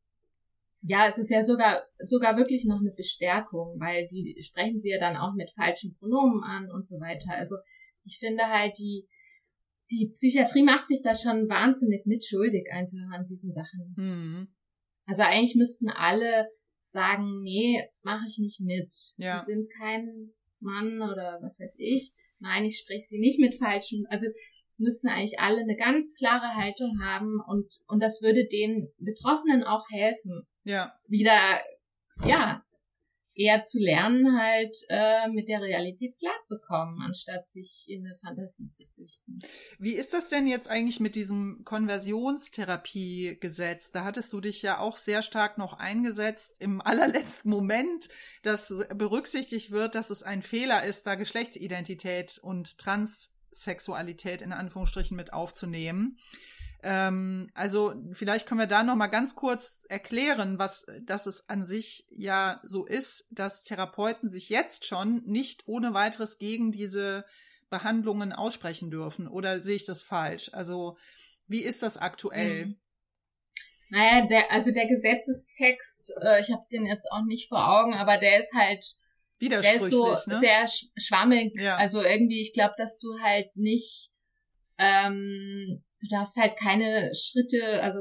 [SPEAKER 2] ja, es ist ja sogar sogar wirklich noch eine Bestärkung, weil die sprechen sie ja dann auch mit falschen Pronomen an und so weiter. Also ich finde halt die die Psychiatrie macht sich da schon wahnsinnig mitschuldig einfach an diesen Sachen.
[SPEAKER 1] Mhm.
[SPEAKER 2] Also eigentlich müssten alle sagen, nee, mache ich nicht mit.
[SPEAKER 1] Ja.
[SPEAKER 2] Sie sind kein Mann oder was weiß ich. Nein, ich spreche sie nicht mit falschen. Also es müssten eigentlich alle eine ganz klare Haltung haben und, und das würde den Betroffenen auch helfen.
[SPEAKER 1] Ja.
[SPEAKER 2] Wieder, ja, eher zu lernen, halt äh, mit der Realität klarzukommen, anstatt sich in eine Fantasie zu flüchten.
[SPEAKER 1] Wie ist das denn jetzt eigentlich mit diesem Konversionstherapiegesetz? Da hattest du dich ja auch sehr stark noch eingesetzt im allerletzten Moment, dass berücksichtigt wird, dass es ein Fehler ist, da Geschlechtsidentität und Transsexualität in Anführungsstrichen mit aufzunehmen. Ähm, also vielleicht können wir da noch mal ganz kurz erklären, was, dass es an sich ja so ist, dass Therapeuten sich jetzt schon nicht ohne weiteres gegen diese Behandlungen aussprechen dürfen. Oder sehe ich das falsch? Also wie ist das aktuell?
[SPEAKER 2] Mhm. Naja, der, also der Gesetzestext, äh, ich habe den jetzt auch nicht vor Augen, aber der ist halt der ist so
[SPEAKER 1] ne?
[SPEAKER 2] sehr schwammig.
[SPEAKER 1] Ja.
[SPEAKER 2] Also irgendwie, ich glaube, dass du halt nicht ähm, du darfst halt keine Schritte, also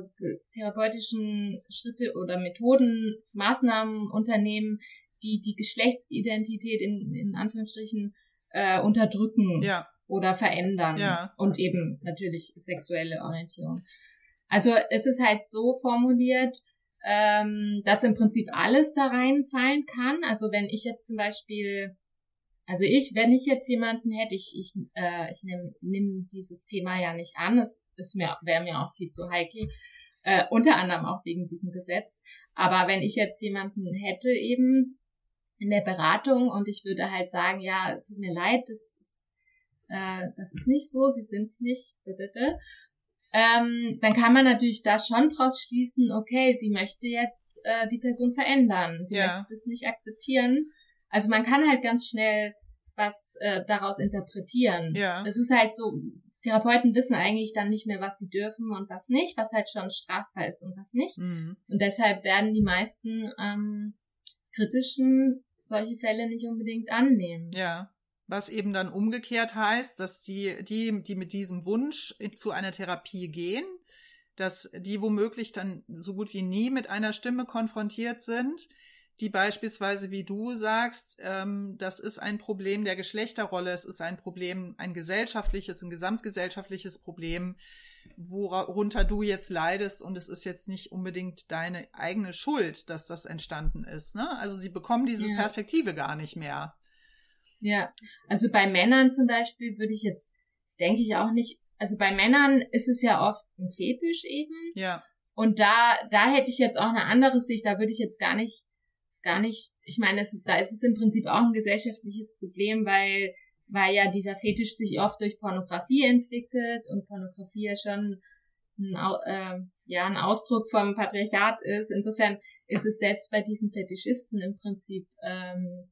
[SPEAKER 2] therapeutischen Schritte oder Methoden, Maßnahmen unternehmen, die die Geschlechtsidentität in, in Anführungsstrichen äh, unterdrücken
[SPEAKER 1] ja.
[SPEAKER 2] oder verändern.
[SPEAKER 1] Ja.
[SPEAKER 2] Und eben natürlich sexuelle Orientierung. Also es ist halt so formuliert, ähm, dass im Prinzip alles da reinfallen kann. Also wenn ich jetzt zum Beispiel also ich, wenn ich jetzt jemanden hätte, ich, ich, äh, ich nehme nimm dieses Thema ja nicht an, es ist mir, wäre mir auch viel zu heikel, äh, unter anderem auch wegen diesem Gesetz. Aber wenn ich jetzt jemanden hätte eben in der Beratung und ich würde halt sagen, ja, tut mir leid, das ist, äh, das ist nicht so, sie sind nicht, ähm, dann kann man natürlich da schon draus schließen, okay, sie möchte jetzt äh, die Person verändern, sie
[SPEAKER 1] Ja.
[SPEAKER 2] möchte das nicht akzeptieren also man kann halt ganz schnell was äh, daraus interpretieren.
[SPEAKER 1] Ja.
[SPEAKER 2] Es ist halt so, Therapeuten wissen eigentlich dann nicht mehr, was sie dürfen und was nicht, was halt schon strafbar ist und was nicht.
[SPEAKER 1] Mhm.
[SPEAKER 2] Und deshalb werden die meisten ähm, kritischen solche Fälle nicht unbedingt annehmen.
[SPEAKER 1] Ja. Was eben dann umgekehrt heißt, dass die, die, die mit diesem Wunsch zu einer Therapie gehen, dass die womöglich dann so gut wie nie mit einer Stimme konfrontiert sind, die beispielsweise, wie du sagst, ähm, das ist ein Problem der Geschlechterrolle, es ist ein Problem, ein gesellschaftliches, ein gesamtgesellschaftliches Problem, worunter du jetzt leidest und es ist jetzt nicht unbedingt deine eigene Schuld, dass das entstanden ist. Ne? Also sie bekommen diese
[SPEAKER 2] Ja.
[SPEAKER 1] Perspektive gar nicht mehr.
[SPEAKER 2] Ja, also bei Männern zum Beispiel würde ich jetzt, denke ich auch nicht, also bei Männern ist es ja oft ein Fetisch eben.
[SPEAKER 1] Ja,
[SPEAKER 2] Und da, da hätte ich jetzt auch eine andere Sicht, da würde ich jetzt gar nicht, gar nicht, ich meine, ist, da ist es im Prinzip auch ein gesellschaftliches Problem, weil, weil ja dieser Fetisch sich oft durch Pornografie entwickelt und Pornografie ja schon ein, äh, ja, ein Ausdruck vom Patriarchat ist. Insofern ist es selbst bei diesen Fetischisten im Prinzip, ähm,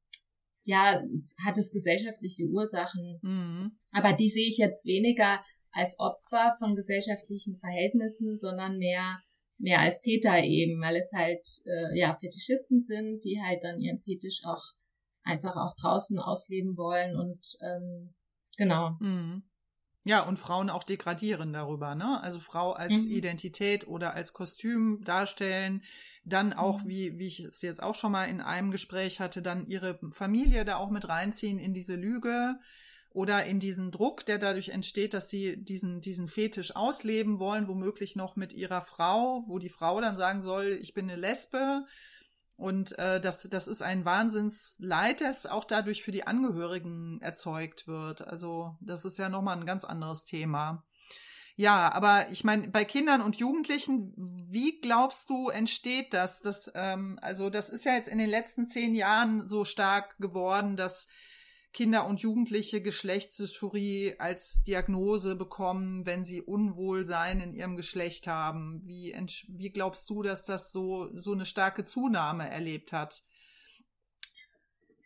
[SPEAKER 2] ja, hat es gesellschaftliche Ursachen.
[SPEAKER 1] mhm.
[SPEAKER 2] Aber die sehe ich jetzt weniger als Opfer von gesellschaftlichen Verhältnissen, sondern mehr mehr als Täter eben, weil es halt äh, ja Fetischisten sind, die halt dann ihren Fetisch auch einfach auch draußen ausleben wollen und ähm, genau.
[SPEAKER 1] Mhm. Ja, und Frauen auch degradieren darüber, ne? Also Frau als
[SPEAKER 2] Mhm.
[SPEAKER 1] Identität oder als Kostüm darstellen, dann auch,
[SPEAKER 2] Mhm.
[SPEAKER 1] wie, wie ich es jetzt auch schon mal in einem Gespräch hatte, dann ihre Familie da auch mit reinziehen in diese Lüge oder in diesen Druck, der dadurch entsteht, dass sie diesen, diesen Fetisch ausleben wollen, womöglich noch mit ihrer Frau, wo die Frau dann sagen soll, ich bin eine Lesbe. Und äh, das, das ist ein Wahnsinnsleid, das auch dadurch für die Angehörigen erzeugt wird. Also das ist ja nochmal ein ganz anderes Thema. Ja, aber ich meine, bei Kindern und Jugendlichen, wie glaubst du, entsteht das? das ähm, also das ist ja jetzt in den letzten zehn Jahren so stark geworden, dass Kinder und Jugendliche Geschlechtsdysphorie als Diagnose bekommen, wenn sie Unwohlsein in ihrem Geschlecht haben. Wie, wie glaubst du, dass das so, so eine starke Zunahme erlebt hat?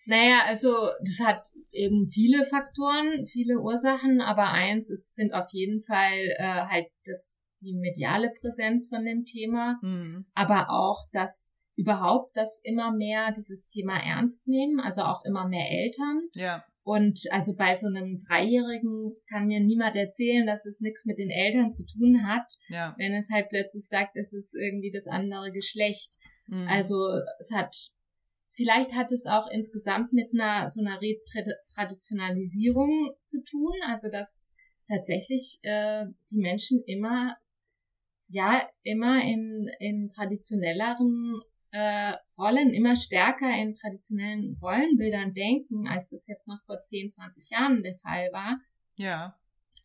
[SPEAKER 2] Naja, also das hat eben viele Faktoren, viele Ursachen, aber eins ist, sind auf jeden Fall äh, halt das, die mediale Präsenz von dem Thema,
[SPEAKER 1] Hm.
[SPEAKER 2] aber auch das überhaupt, dass immer mehr dieses Thema ernst nehmen, also auch immer mehr Eltern.
[SPEAKER 1] Ja,
[SPEAKER 2] Und also bei so einem Dreijährigen kann mir niemand erzählen, dass es nichts mit den Eltern zu tun hat,
[SPEAKER 1] ja.
[SPEAKER 2] wenn es halt plötzlich sagt, es ist irgendwie das andere Geschlecht.
[SPEAKER 1] Hm.
[SPEAKER 2] Also es hat, vielleicht hat es auch insgesamt mit einer so einer Retraditionalisierung zu tun, also dass tatsächlich äh, die Menschen immer, ja, immer in, in traditionelleren äh, Rollen, immer stärker in traditionellen Rollenbildern denken, als das jetzt noch vor 10, 20 Jahren der Fall war.
[SPEAKER 1] ja,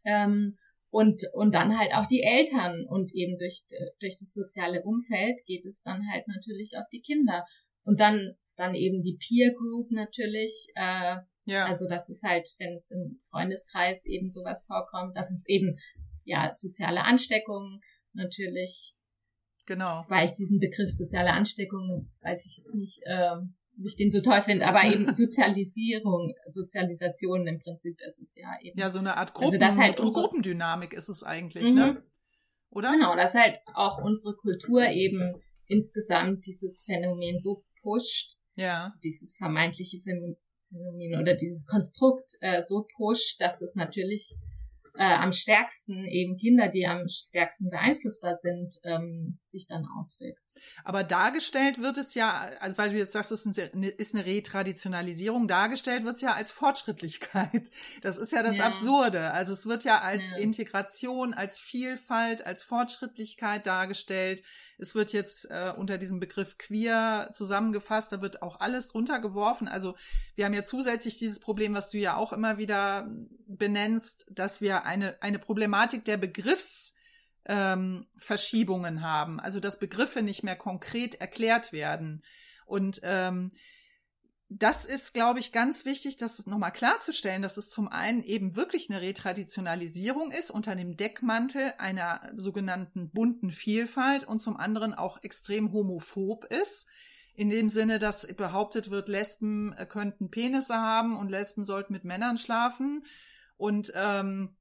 [SPEAKER 2] Ähm, und, und dann halt auch die Eltern und eben durch, durch das soziale Umfeld geht es dann halt natürlich auf die Kinder. Und dann, dann eben die Peer Group natürlich, äh,
[SPEAKER 1] ja.
[SPEAKER 2] also das ist halt, wenn es im Freundeskreis eben sowas vorkommt, das ist eben, ja, soziale Ansteckung natürlich,
[SPEAKER 1] genau.
[SPEAKER 2] weil ich diesen Begriff soziale Ansteckung, weiß ich jetzt nicht, ob ich den so toll finde, aber eben Sozialisierung, Sozialisation im Prinzip ist es ja eben.
[SPEAKER 1] Ja, so eine Art
[SPEAKER 2] Also
[SPEAKER 1] Gruppen,
[SPEAKER 2] das halt unsere-
[SPEAKER 1] Gruppendynamik ist es eigentlich,
[SPEAKER 2] Mhm.
[SPEAKER 1] ne? Oder?
[SPEAKER 2] Genau, dass halt auch unsere Kultur eben insgesamt dieses Phänomen so pusht,
[SPEAKER 1] Ja,
[SPEAKER 2] dieses vermeintliche Phänomen oder dieses Konstrukt äh, so pusht, dass es natürlich äh, am stärksten eben Kinder, die am stärksten beeinflussbar sind, ähm, sich dann auswirkt.
[SPEAKER 1] Aber dargestellt wird es ja, also weil du jetzt sagst, es ist eine Retraditionalisierung, dargestellt wird es ja als Fortschrittlichkeit. Das ist ja das ja. Absurde. Also es wird ja als ja. Integration, als Vielfalt, als Fortschrittlichkeit dargestellt. Es wird jetzt äh, unter diesem Begriff queer zusammengefasst, da wird auch alles drunter geworfen. Also wir haben ja zusätzlich dieses Problem, was du ja auch immer wieder benennst, dass wir eine, eine Problematik der Begriffsverschiebungen ähm, haben. Also dass Begriffe nicht mehr konkret erklärt werden. Und ähm, das ist, glaube ich, ganz wichtig, das nochmal klarzustellen, dass es zum einen eben wirklich eine Retraditionalisierung ist unter dem Deckmantel einer sogenannten bunten Vielfalt und zum anderen auch extrem homophob ist. In dem Sinne, dass behauptet wird, Lesben äh, könnten Penisse haben und Lesben sollten mit Männern schlafen. Und ähm,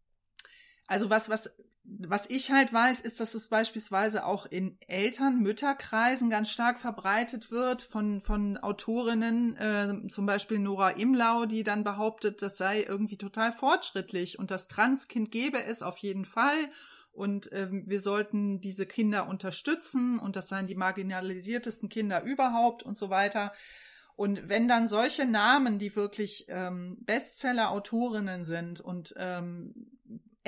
[SPEAKER 1] also was, was was ich halt weiß, ist, dass es beispielsweise auch in Eltern, Mütterkreisen ganz stark verbreitet wird von, von Autorinnen, äh, zum Beispiel Nora Imlau, die dann behauptet, das sei irgendwie total fortschrittlich und das Transkind gäbe es auf jeden Fall und ähm, wir sollten diese Kinder unterstützen und das seien die marginalisiertesten Kinder überhaupt und so weiter. Und wenn dann solche Namen, die wirklich ähm, Bestseller-Autorinnen sind und ähm,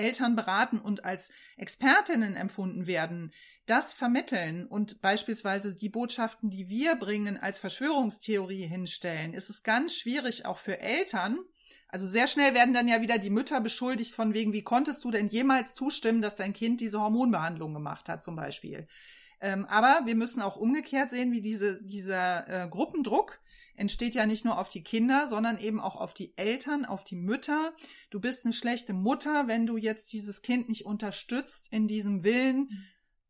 [SPEAKER 1] Eltern beraten und als Expertinnen empfunden werden, das vermitteln und beispielsweise die Botschaften, die wir bringen, als Verschwörungstheorie hinstellen, ist es ganz schwierig auch für Eltern. Also sehr schnell werden dann ja wieder die Mütter beschuldigt von wegen, wie konntest du denn jemals zustimmen, dass dein Kind diese Hormonbehandlung gemacht hat, zum Beispiel. Ähm, aber wir müssen auch umgekehrt sehen, wie diese, dieser äh, Gruppendruck entsteht ja nicht nur auf die Kinder, sondern eben auch auf die Eltern, auf die Mütter. Du bist eine schlechte Mutter, wenn du jetzt dieses Kind nicht unterstützt in diesem Willen,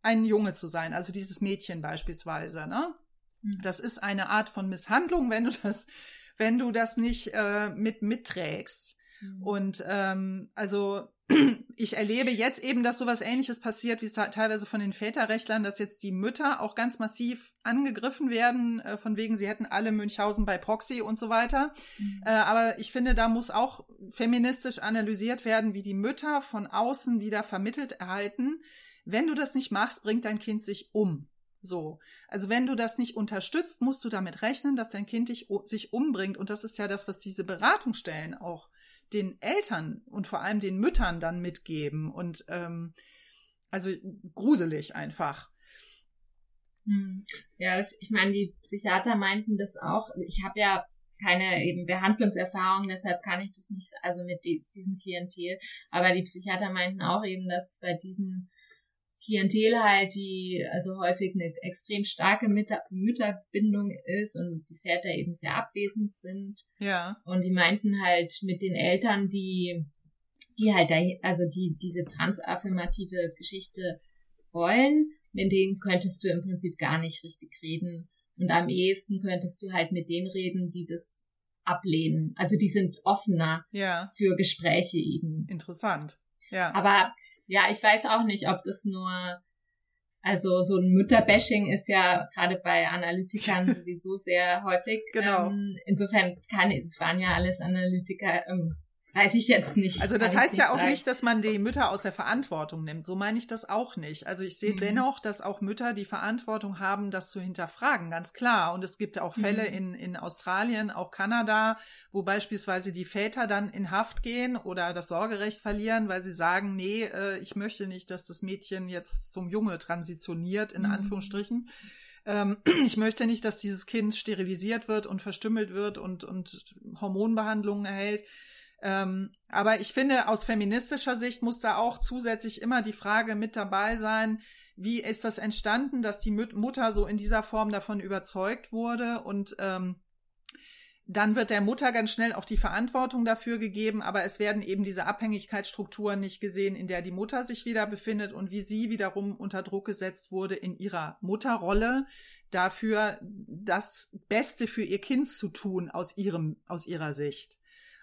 [SPEAKER 1] ein Junge zu sein, also dieses Mädchen beispielsweise. Ne? Mhm. Das ist eine Art von Misshandlung, wenn du das, wenn du das nicht äh, mit mitträgst. Mhm. Und ähm, also ich erlebe jetzt eben, dass sowas ähnliches passiert, wie es teilweise von den Väterrechtlern, dass jetzt die Mütter auch ganz massiv angegriffen werden, äh, von wegen, sie hätten alle Münchhausen bei Proxy und so weiter. Mhm. Äh, aber ich finde, da muss auch feministisch analysiert werden, wie die Mütter von außen wieder vermittelt erhalten. Wenn du das nicht machst, bringt dein Kind sich um. So. Also wenn du das nicht unterstützt, musst du damit rechnen, dass dein Kind dich, sich umbringt. Und das ist ja das, was diese Beratungsstellen auch den Eltern und vor allem den Müttern dann mitgeben. Und ähm, also gruselig einfach.
[SPEAKER 2] Hm. Ja, das, ich meine, die Psychiater meinten das auch. Ich habe ja keine eben Behandlungserfahrung, deshalb kann ich das nicht, also mit die, diesem Klientel. Aber die Psychiater meinten auch eben, dass bei diesen Klientel halt, die also häufig eine extrem starke Mütter Mütterbindung ist und die Väter eben sehr abwesend sind.
[SPEAKER 1] Ja.
[SPEAKER 2] Und die meinten halt mit den Eltern, die, die halt da, also die diese transaffirmative Geschichte wollen, mit denen könntest du im Prinzip gar nicht richtig reden. Und am ehesten könntest du halt mit denen reden, die das ablehnen. Also die sind offener
[SPEAKER 1] ja.
[SPEAKER 2] für Gespräche eben.
[SPEAKER 1] Interessant. Ja.
[SPEAKER 2] Aber ja, ich weiß auch nicht, ob das nur, also so ein Mütterbashing ist ja gerade bei Analytikern sowieso sehr häufig.
[SPEAKER 1] Genau.
[SPEAKER 2] Ähm, insofern kann, es waren ja alles Analytiker, ähm, Weiß ich jetzt nicht.
[SPEAKER 1] Also das heißt ja auch nicht, dass man die Mütter aus der Verantwortung nimmt. So meine ich das auch nicht. Also ich sehe mhm. dennoch, dass auch Mütter die Verantwortung haben, das zu hinterfragen, ganz klar. Und es gibt auch Fälle mhm. in, in Australien, auch Kanada, wo beispielsweise die Väter dann in Haft gehen oder das Sorgerecht verlieren, weil sie sagen, nee, äh, ich möchte nicht, dass das Mädchen jetzt zum Junge transitioniert, in mhm. Anführungsstrichen ähm, ich möchte nicht, dass dieses Kind sterilisiert wird und verstümmelt wird und, und Hormonbehandlungen erhält. Ähm, aber ich finde, aus feministischer Sicht muss da auch zusätzlich immer die Frage mit dabei sein, wie ist das entstanden, dass die Mutter so in dieser Form davon überzeugt wurde und ähm, dann wird der Mutter ganz schnell auch die Verantwortung dafür gegeben, aber es werden eben diese Abhängigkeitsstrukturen nicht gesehen, in der die Mutter sich wieder befindet und wie sie wiederum unter Druck gesetzt wurde in ihrer Mutterrolle dafür das Beste für ihr Kind zu tun aus ihrem, aus ihrer Sicht.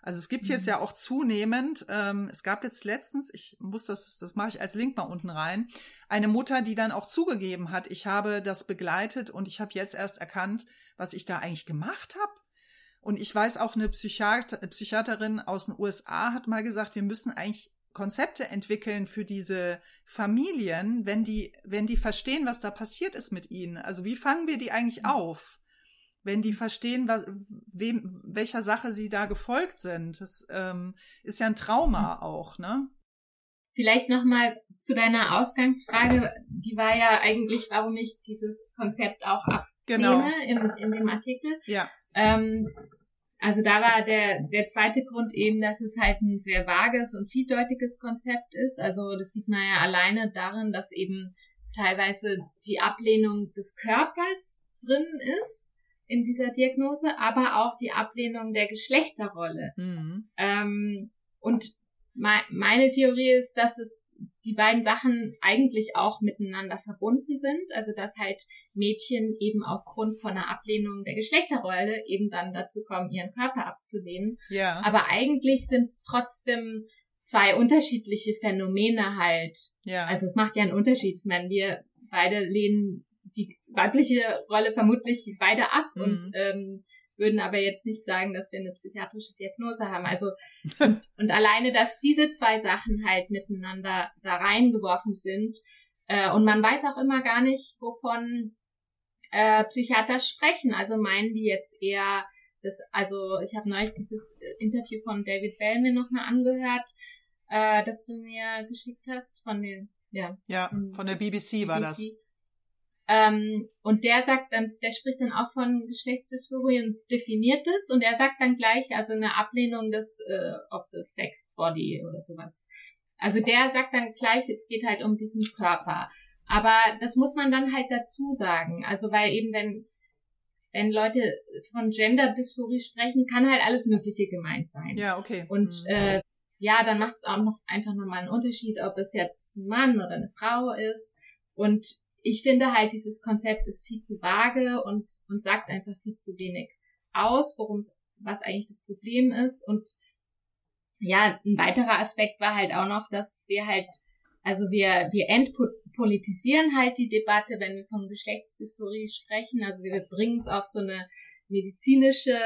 [SPEAKER 1] Also es gibt mhm. jetzt ja auch zunehmend, ähm, es gab jetzt letztens, ich muss das, das mache ich als Link mal unten rein, eine Mutter, die dann auch zugegeben hat, ich habe das begleitet und ich habe jetzt erst erkannt, was ich da eigentlich gemacht habe. Und ich weiß auch, eine Psychiater, Psychiaterin aus den USA hat mal gesagt, wir müssen eigentlich Konzepte entwickeln für diese Familien, wenn die, wenn die verstehen, was da passiert ist mit ihnen. Also wie fangen wir die eigentlich mhm. auf? Wenn die verstehen, was, wem, welcher Sache sie da gefolgt sind. Das ähm, ist ja ein Trauma mhm. auch, ne?
[SPEAKER 2] Vielleicht nochmal zu deiner Ausgangsfrage. Die war ja eigentlich, warum ich dieses Konzept auch ablehne genau. in, in dem Artikel.
[SPEAKER 1] Ja.
[SPEAKER 2] Ähm, also da war der, der zweite Grund eben, dass es halt ein sehr vages und vieldeutiges Konzept ist. Also das sieht man ja alleine darin, dass eben teilweise die Ablehnung des Körpers drin ist in dieser Diagnose, aber auch die Ablehnung der Geschlechterrolle. Mhm. Ähm, und me meine Theorie ist, dass es die beiden Sachen eigentlich auch miteinander verbunden sind. Also dass halt Mädchen eben aufgrund von einer Ablehnung der Geschlechterrolle eben dann dazu kommen, ihren Körper abzulehnen.
[SPEAKER 1] Ja.
[SPEAKER 2] Aber eigentlich sind es trotzdem zwei unterschiedliche Phänomene halt.
[SPEAKER 1] Ja.
[SPEAKER 2] Also es macht ja einen Unterschied. Ich meine, wir beide lehnen die weibliche Rolle vermutlich beide ab mhm. und ähm, würden aber jetzt nicht sagen, dass wir eine psychiatrische Diagnose haben. Also und, und alleine, dass diese zwei Sachen halt miteinander da reingeworfen sind äh, und man weiß auch immer gar nicht, wovon äh, Psychiater sprechen. Also meinen die jetzt eher das, also ich habe neulich dieses Interview von David Bell mir nochmal angehört, äh, das du mir geschickt hast von den, ja.
[SPEAKER 1] Ja, von der BBC, BBC. war das.
[SPEAKER 2] Ähm, und der sagt dann, der spricht dann auch von Geschlechtsdysphorie und definiert es und er sagt dann gleich, also eine Ablehnung des äh, of the sex body oder sowas. Also der sagt dann gleich, es geht halt um diesen Körper. Aber das muss man dann halt dazu sagen. Also weil eben wenn wenn Leute von Gender-Dysphorie sprechen, kann halt alles Mögliche gemeint sein.
[SPEAKER 1] Ja, okay.
[SPEAKER 2] Und mhm. äh, ja, dann macht es auch noch einfach nochmal einen Unterschied, ob es jetzt ein Mann oder eine Frau ist. Und ich finde halt, dieses Konzept ist viel zu vage und, und sagt einfach viel zu wenig aus, worum was eigentlich das Problem ist. Und ja, ein weiterer Aspekt war halt auch noch, dass wir halt, also wir, wir entpolitisieren halt die Debatte, wenn wir von Geschlechtsdysphorie sprechen. Also wir bringen es auf so eine medizinische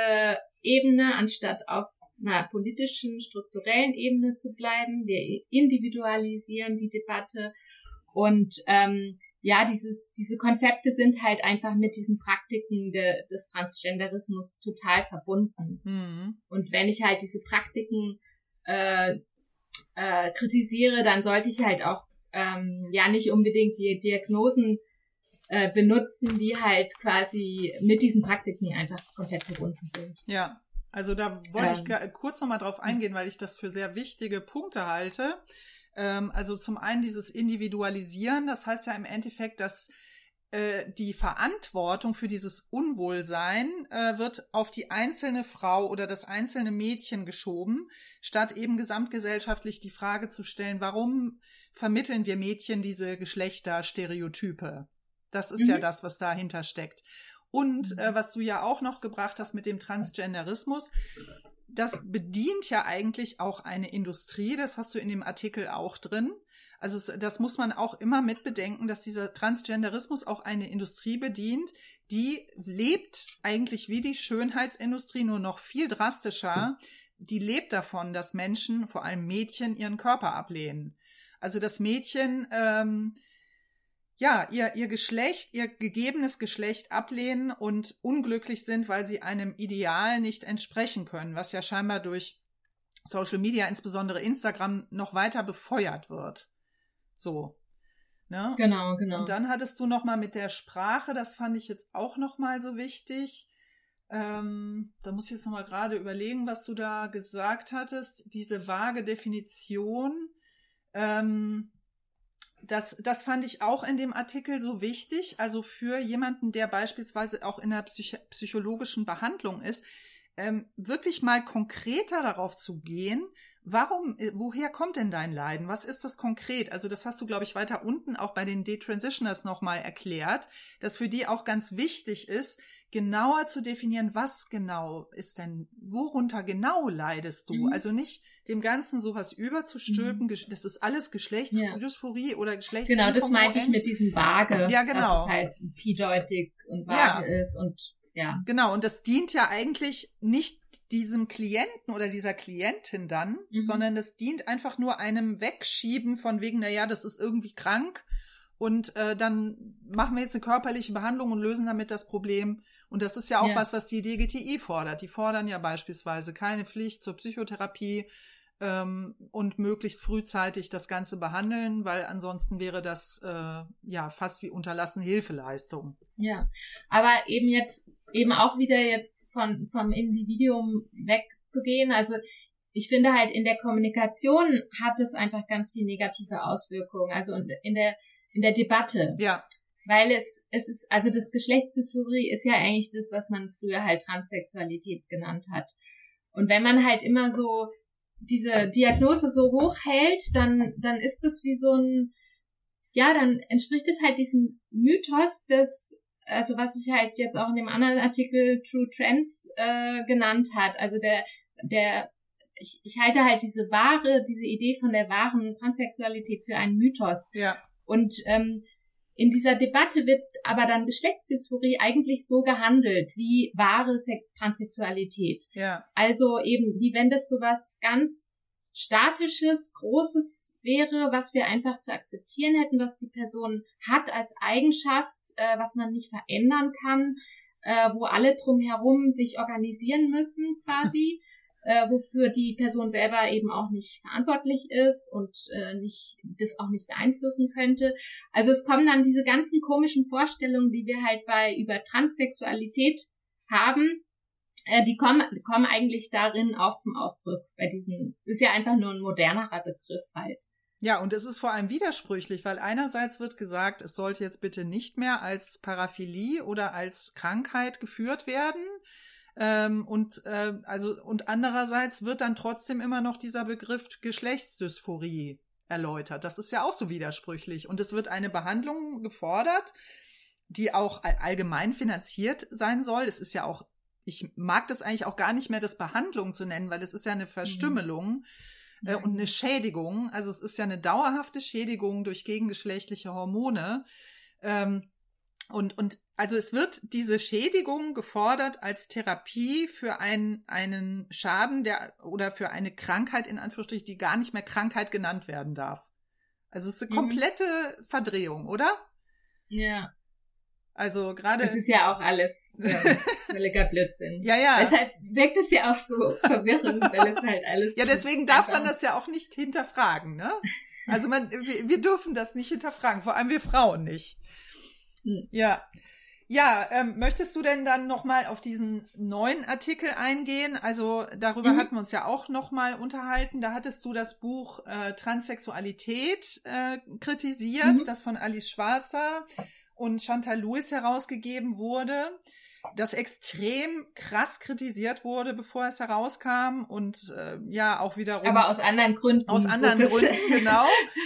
[SPEAKER 2] Ebene, anstatt auf einer politischen, strukturellen Ebene zu bleiben. Wir individualisieren die Debatte und ähm, ja, dieses, diese Konzepte sind halt einfach mit diesen Praktiken de, des Transgenderismus total verbunden. Mhm. Und wenn ich halt diese Praktiken äh, äh, kritisiere, dann sollte ich halt auch ähm, ja nicht unbedingt die Diagnosen äh, benutzen, die halt quasi mit diesen Praktiken einfach komplett verbunden sind.
[SPEAKER 1] Ja, also da wollte ähm, ich kurz nochmal drauf eingehen, weil ich das für sehr wichtige Punkte halte. Ähm, also zum einen dieses Individualisieren, das heißt ja im Endeffekt, dass äh, die Verantwortung für dieses Unwohlsein äh, wird auf die einzelne Frau oder das einzelne Mädchen geschoben, statt eben gesamtgesellschaftlich die Frage zu stellen, warum vermitteln wir Mädchen diese Geschlechterstereotype? Das ist mhm. ja das, was dahinter steckt. Und äh, was du ja auch noch gebracht hast mit dem Transgenderismus, das bedient ja eigentlich auch eine Industrie, das hast du in dem Artikel auch drin. Also das muss man auch immer mit bedenken, dass dieser Transgenderismus auch eine Industrie bedient, die lebt eigentlich wie die Schönheitsindustrie, nur noch viel drastischer. Die lebt davon, dass Menschen, vor allem Mädchen, ihren Körper ablehnen. Also das Mädchen ähm, ja, ihr, ihr Geschlecht, ihr gegebenes Geschlecht ablehnen und unglücklich sind, weil sie einem Ideal nicht entsprechen können, was ja scheinbar durch Social Media, insbesondere Instagram, noch weiter befeuert wird. So.
[SPEAKER 2] Ne? Genau, genau.
[SPEAKER 1] Und dann hattest du noch mal mit der Sprache, das fand ich jetzt auch noch mal so wichtig. Ähm, da muss ich jetzt noch mal gerade überlegen, was du da gesagt hattest. Diese vage Definition. Ähm, das, das fand ich auch in dem Artikel so wichtig. Also für jemanden, der beispielsweise auch in der Psych psychologischen Behandlung ist, ähm, wirklich mal konkreter darauf zu gehen, warum, äh, woher kommt denn dein Leiden? Was ist das konkret? Also das hast du, glaube ich, weiter unten auch bei den Detransitioners nochmal erklärt, dass für die auch ganz wichtig ist, genauer zu definieren, was genau ist denn, worunter genau leidest du? Mhm. Also nicht dem Ganzen sowas überzustülpen, mhm. das ist alles Geschlechtsdysphorie ja. oder Geschlechts.
[SPEAKER 2] Genau, das meinte ich mit diesem Vage.
[SPEAKER 1] Ja, genau.
[SPEAKER 2] Dass es halt vielseitig und vage ja. ist und ja.
[SPEAKER 1] Genau, und das dient ja eigentlich nicht diesem Klienten oder dieser Klientin dann, mhm. sondern das dient einfach nur einem Wegschieben von wegen, naja, das ist irgendwie krank und äh, dann machen wir jetzt eine körperliche Behandlung und lösen damit das Problem. Und das ist ja auch ja. was, was die DGTI fordert. Die fordern ja beispielsweise keine Pflicht zur Psychotherapie, ähm, und möglichst frühzeitig das Ganze behandeln, weil ansonsten wäre das äh, ja fast wie unterlassene Hilfeleistung.
[SPEAKER 2] Ja, aber eben jetzt eben auch wieder jetzt von vom Individuum wegzugehen. Also ich finde halt in der Kommunikation hat es einfach ganz viel negative Auswirkungen. Also in der in der Debatte.
[SPEAKER 1] Ja.
[SPEAKER 2] Weil es, es ist, also das Geschlechtsdysphorie ist ja eigentlich das, was man früher halt Transsexualität genannt hat. Und wenn man halt immer so diese Diagnose so hoch hält, dann, dann ist es wie so ein, ja, dann entspricht es halt diesem Mythos des, also was sich halt jetzt auch in dem anderen Artikel True Trends äh, genannt hat. Also der, der, ich, ich halte halt diese wahre, diese Idee von der wahren Transsexualität für einen Mythos.
[SPEAKER 1] Ja.
[SPEAKER 2] Und ähm, in dieser Debatte wird aber dann Geschlechtsdysphorie eigentlich so gehandelt wie wahre Transsexualität.
[SPEAKER 1] Ja.
[SPEAKER 2] Also eben, wie wenn das sowas ganz statisches, großes wäre, was wir einfach zu akzeptieren hätten, was die Person hat als Eigenschaft, äh, was man nicht verändern kann, äh, wo alle drumherum sich organisieren müssen quasi. äh, wofür die Person selber eben auch nicht verantwortlich ist und äh, nicht das auch nicht beeinflussen könnte. Also es kommen dann diese ganzen komischen Vorstellungen, die wir halt bei über Transsexualität haben, äh, die kommen, kommen eigentlich darin auch zum Ausdruck. Bei diesem ist ja einfach nur ein modernerer Begriff halt.
[SPEAKER 1] Ja, und es ist vor allem widersprüchlich, weil einerseits wird gesagt, es sollte jetzt bitte nicht mehr als Paraphilie oder als Krankheit geführt werden. Ähm, und äh, also und andererseits wird dann trotzdem immer noch dieser Begriff Geschlechtsdysphorie erläutert. Das ist ja auch so widersprüchlich. Und es wird eine Behandlung gefordert, die auch allgemein finanziert sein soll. Es ist ja auch, ich mag das eigentlich auch gar nicht mehr, das Behandlung zu nennen, weil es ist ja eine Verstümmelung. Mhm. Äh, und eine Schädigung. Also es ist ja eine dauerhafte Schädigung durch gegengeschlechtliche Hormone. Ähm, und, und also es wird diese Schädigung gefordert als Therapie für einen, einen Schaden der oder für eine Krankheit in Anführungsstrichen, die gar nicht mehr Krankheit genannt werden darf. Also es ist eine mhm. komplette mhm. Verdrehung, oder?
[SPEAKER 2] Ja.
[SPEAKER 1] Also gerade.
[SPEAKER 2] Das ist ja auch alles äh, völliger Blödsinn.
[SPEAKER 1] ja, ja.
[SPEAKER 2] Deshalb wirkt es ja auch so verwirrend, weil es halt alles.
[SPEAKER 1] Ja, deswegen darf man das ja auch nicht hinterfragen, ne? Also man, wir, wir dürfen das nicht hinterfragen, vor allem wir Frauen nicht. Hm. Ja. Ja, ähm, möchtest du denn dann nochmal auf diesen neuen Artikel eingehen? Also darüber mhm. hatten wir uns ja auch nochmal unterhalten. Da hattest du das Buch äh, Transsexualität äh, kritisiert, mhm. das von Alice Schwarzer und Chantal Lewis herausgegeben wurde, das extrem krass kritisiert wurde, bevor es herauskam und äh, ja auch wiederum.
[SPEAKER 2] Aber aus anderen Gründen.
[SPEAKER 1] Aus anderen Gründen, genau.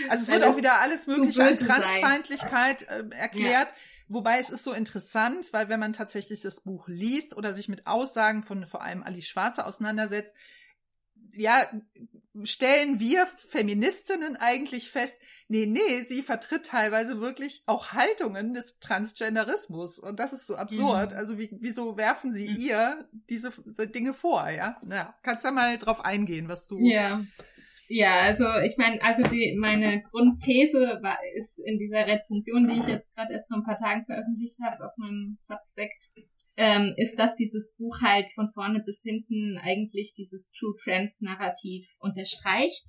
[SPEAKER 1] Also es wird auch wieder alles Mögliche an Transfeindlichkeit äh, erklärt. Ja Wobei es ist so interessant, weil wenn man tatsächlich das Buch liest oder sich mit Aussagen von vor allem Ali Schwarze auseinandersetzt, ja, stellen wir Feministinnen eigentlich fest, nee, nee, sie vertritt teilweise wirklich auch Haltungen des Transgenderismus. Und das ist so absurd. Mhm. Also wie, wieso werfen sie mhm. ihr diese Dinge vor, ja? Na, kannst du ja mal drauf eingehen, was du.
[SPEAKER 2] Ja. Ja, also ich meine, also die meine Grundthese war ist in dieser Rezension, die ich jetzt gerade erst vor ein paar Tagen veröffentlicht habe auf meinem Substack, ähm, ist, dass dieses Buch halt von vorne bis hinten eigentlich dieses True Trans Narrativ unterstreicht,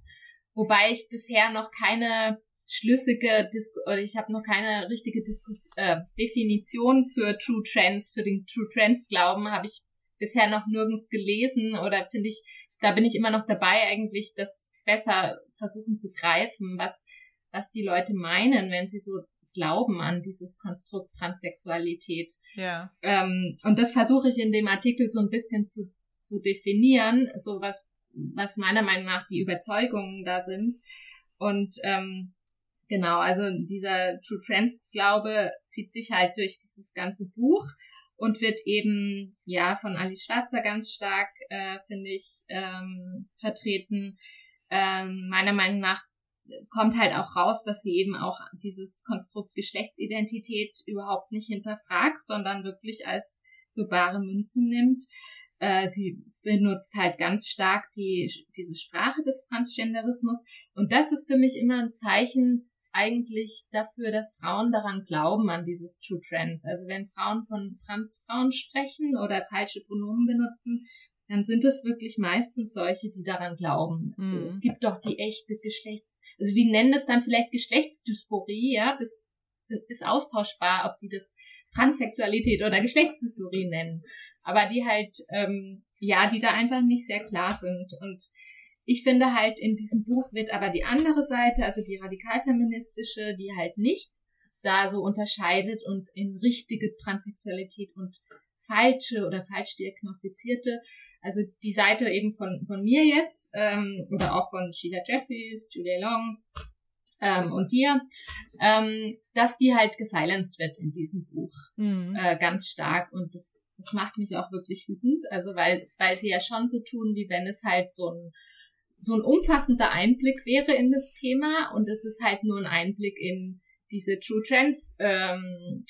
[SPEAKER 2] wobei ich bisher noch keine schlüssige Dis oder ich habe noch keine richtige Diskus äh, Definition für True Trans, für den True Trans Glauben habe ich bisher noch nirgends gelesen oder finde ich da bin ich immer noch dabei, eigentlich das besser versuchen zu greifen, was, was die Leute meinen, wenn sie so glauben an dieses Konstrukt Transsexualität.
[SPEAKER 1] Ja.
[SPEAKER 2] Ähm, und das versuche ich in dem Artikel so ein bisschen zu, zu definieren, so was, was meiner Meinung nach die Überzeugungen da sind. Und ähm, genau, also dieser True Trans Glaube zieht sich halt durch dieses ganze Buch und wird eben ja von Alice Schwarzer ganz stark, äh, finde ich, ähm, vertreten. Ähm, meiner Meinung nach kommt halt auch raus, dass sie eben auch dieses Konstrukt Geschlechtsidentität überhaupt nicht hinterfragt, sondern wirklich als für bare Münze nimmt. Äh, sie benutzt halt ganz stark die, diese Sprache des Transgenderismus. Und das ist für mich immer ein Zeichen eigentlich dafür, dass Frauen daran glauben, an dieses True Trans. Also wenn Frauen von Transfrauen sprechen oder falsche Pronomen benutzen, dann sind es wirklich meistens solche, die daran glauben. Also mhm. es gibt doch die echte Geschlechts, also die nennen es dann vielleicht Geschlechtsdysphorie, ja, das ist austauschbar, ob die das Transsexualität oder Geschlechtsdysphorie nennen. Aber die halt, ähm, ja, die da einfach nicht sehr klar sind. Und ich finde halt, in diesem Buch wird aber die andere Seite, also die radikalfeministische, die halt nicht da so unterscheidet und in richtige Transsexualität und falsche oder falsch diagnostizierte, also die Seite eben von, von mir jetzt ähm, oder auch von Sheila Jeffries, Julia Long ähm, und dir, ähm, dass die halt gesilenced wird in diesem Buch mhm. äh, ganz stark. Und das, das macht mich auch wirklich wütend, also weil, weil sie ja schon so tun, wie wenn es halt so ein so ein umfassender Einblick wäre in das Thema. Und es ist halt nur ein Einblick in diese True Trends ähm,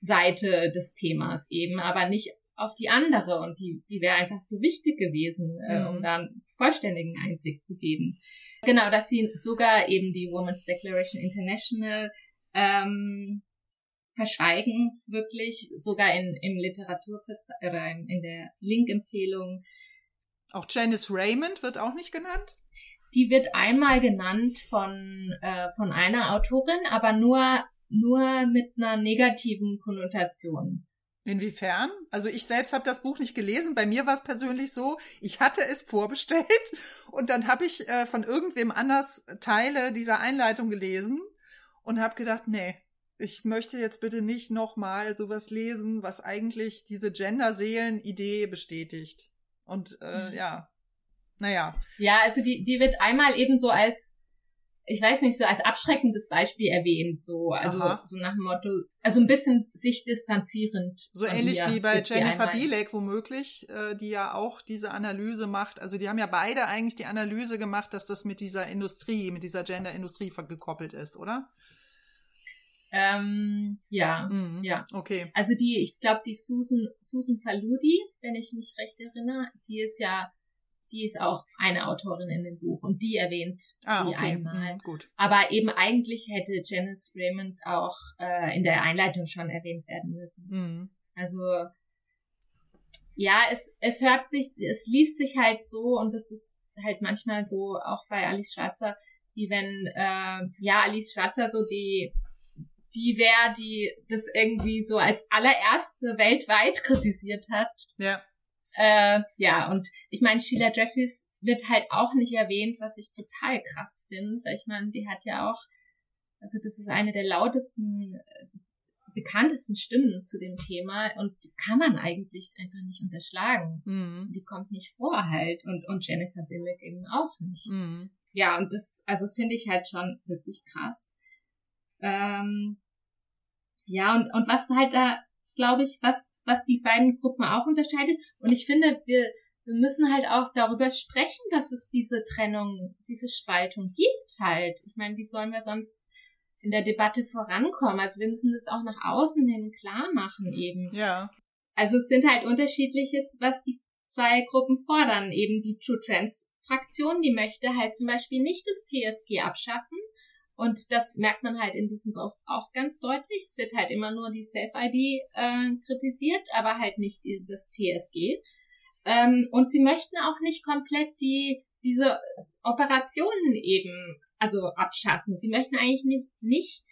[SPEAKER 2] Seite des Themas eben, aber nicht auf die andere und die, die wäre einfach so wichtig gewesen, äh, um mhm. da einen vollständigen Einblick zu geben. Genau, dass sie sogar eben die Women's Declaration International ähm, verschweigen, wirklich, sogar in, im Literatur oder in, in der Link-Empfehlung.
[SPEAKER 1] Auch Janice Raymond wird auch nicht genannt?
[SPEAKER 2] Die wird einmal genannt von, äh, von einer Autorin, aber nur nur mit einer negativen Konnotation.
[SPEAKER 1] Inwiefern? Also ich selbst habe das Buch nicht gelesen. Bei mir war es persönlich so, ich hatte es vorbestellt und dann habe ich äh, von irgendwem anders Teile dieser Einleitung gelesen und habe gedacht, nee, ich möchte jetzt bitte nicht nochmal sowas lesen, was eigentlich diese Gender-Seelen-Idee bestätigt. Und äh, mhm. ja, naja.
[SPEAKER 2] Ja, also die, die wird einmal eben so als ich weiß nicht, so als abschreckendes Beispiel erwähnt, so, also Aha. so nach dem Motto, also ein bisschen sich distanzierend.
[SPEAKER 1] So ähnlich wie bei Jennifer Bielek womöglich, äh, die ja auch diese Analyse macht. Also die haben ja beide eigentlich die Analyse gemacht, dass das mit dieser Industrie, mit dieser Gender-Industrie gekoppelt ist, oder?
[SPEAKER 2] Ähm, ja, mhm. ja.
[SPEAKER 1] Okay.
[SPEAKER 2] Also die, ich glaube, die Susan, Susan Faludi, wenn ich mich recht erinnere, die ist ja die ist auch eine Autorin in dem Buch und die erwähnt ah, sie okay. einmal. Mhm, gut. Aber eben eigentlich hätte Janice Raymond auch äh, in der Einleitung schon erwähnt werden müssen. Mhm. Also ja, es, es hört sich, es liest sich halt so und es ist halt manchmal so auch bei Alice Schwarzer, wie wenn äh, ja Alice Schwarzer so die die wäre, die das irgendwie so als allererste weltweit kritisiert hat.
[SPEAKER 1] Ja.
[SPEAKER 2] Äh, ja, und ich meine, Sheila Jeffries wird halt auch nicht erwähnt, was ich total krass finde. Ich meine, die hat ja auch, also das ist eine der lautesten, äh, bekanntesten Stimmen zu dem Thema und die kann man eigentlich einfach nicht unterschlagen. Mhm. Die kommt nicht vor halt und, und Jennifer Billig eben auch nicht. Mhm. Ja, und das, also finde ich halt schon wirklich krass. Ähm, ja, und, und was halt da glaube ich, was, was die beiden Gruppen auch unterscheidet. Und ich finde, wir, wir müssen halt auch darüber sprechen, dass es diese Trennung, diese Spaltung gibt halt. Ich meine, wie sollen wir sonst in der Debatte vorankommen? Also wir müssen das auch nach außen hin klar machen eben.
[SPEAKER 1] Ja.
[SPEAKER 2] Also es sind halt unterschiedliches, was die zwei Gruppen fordern. Eben die True Trans Fraktion, die möchte halt zum Beispiel nicht das TSG abschaffen, und das merkt man halt in diesem Buch auch ganz deutlich. Es wird halt immer nur die Self-ID äh, kritisiert, aber halt nicht die, das TSG. Ähm, und sie möchten auch nicht komplett die diese Operationen eben also abschaffen. Sie möchten eigentlich nicht nicht,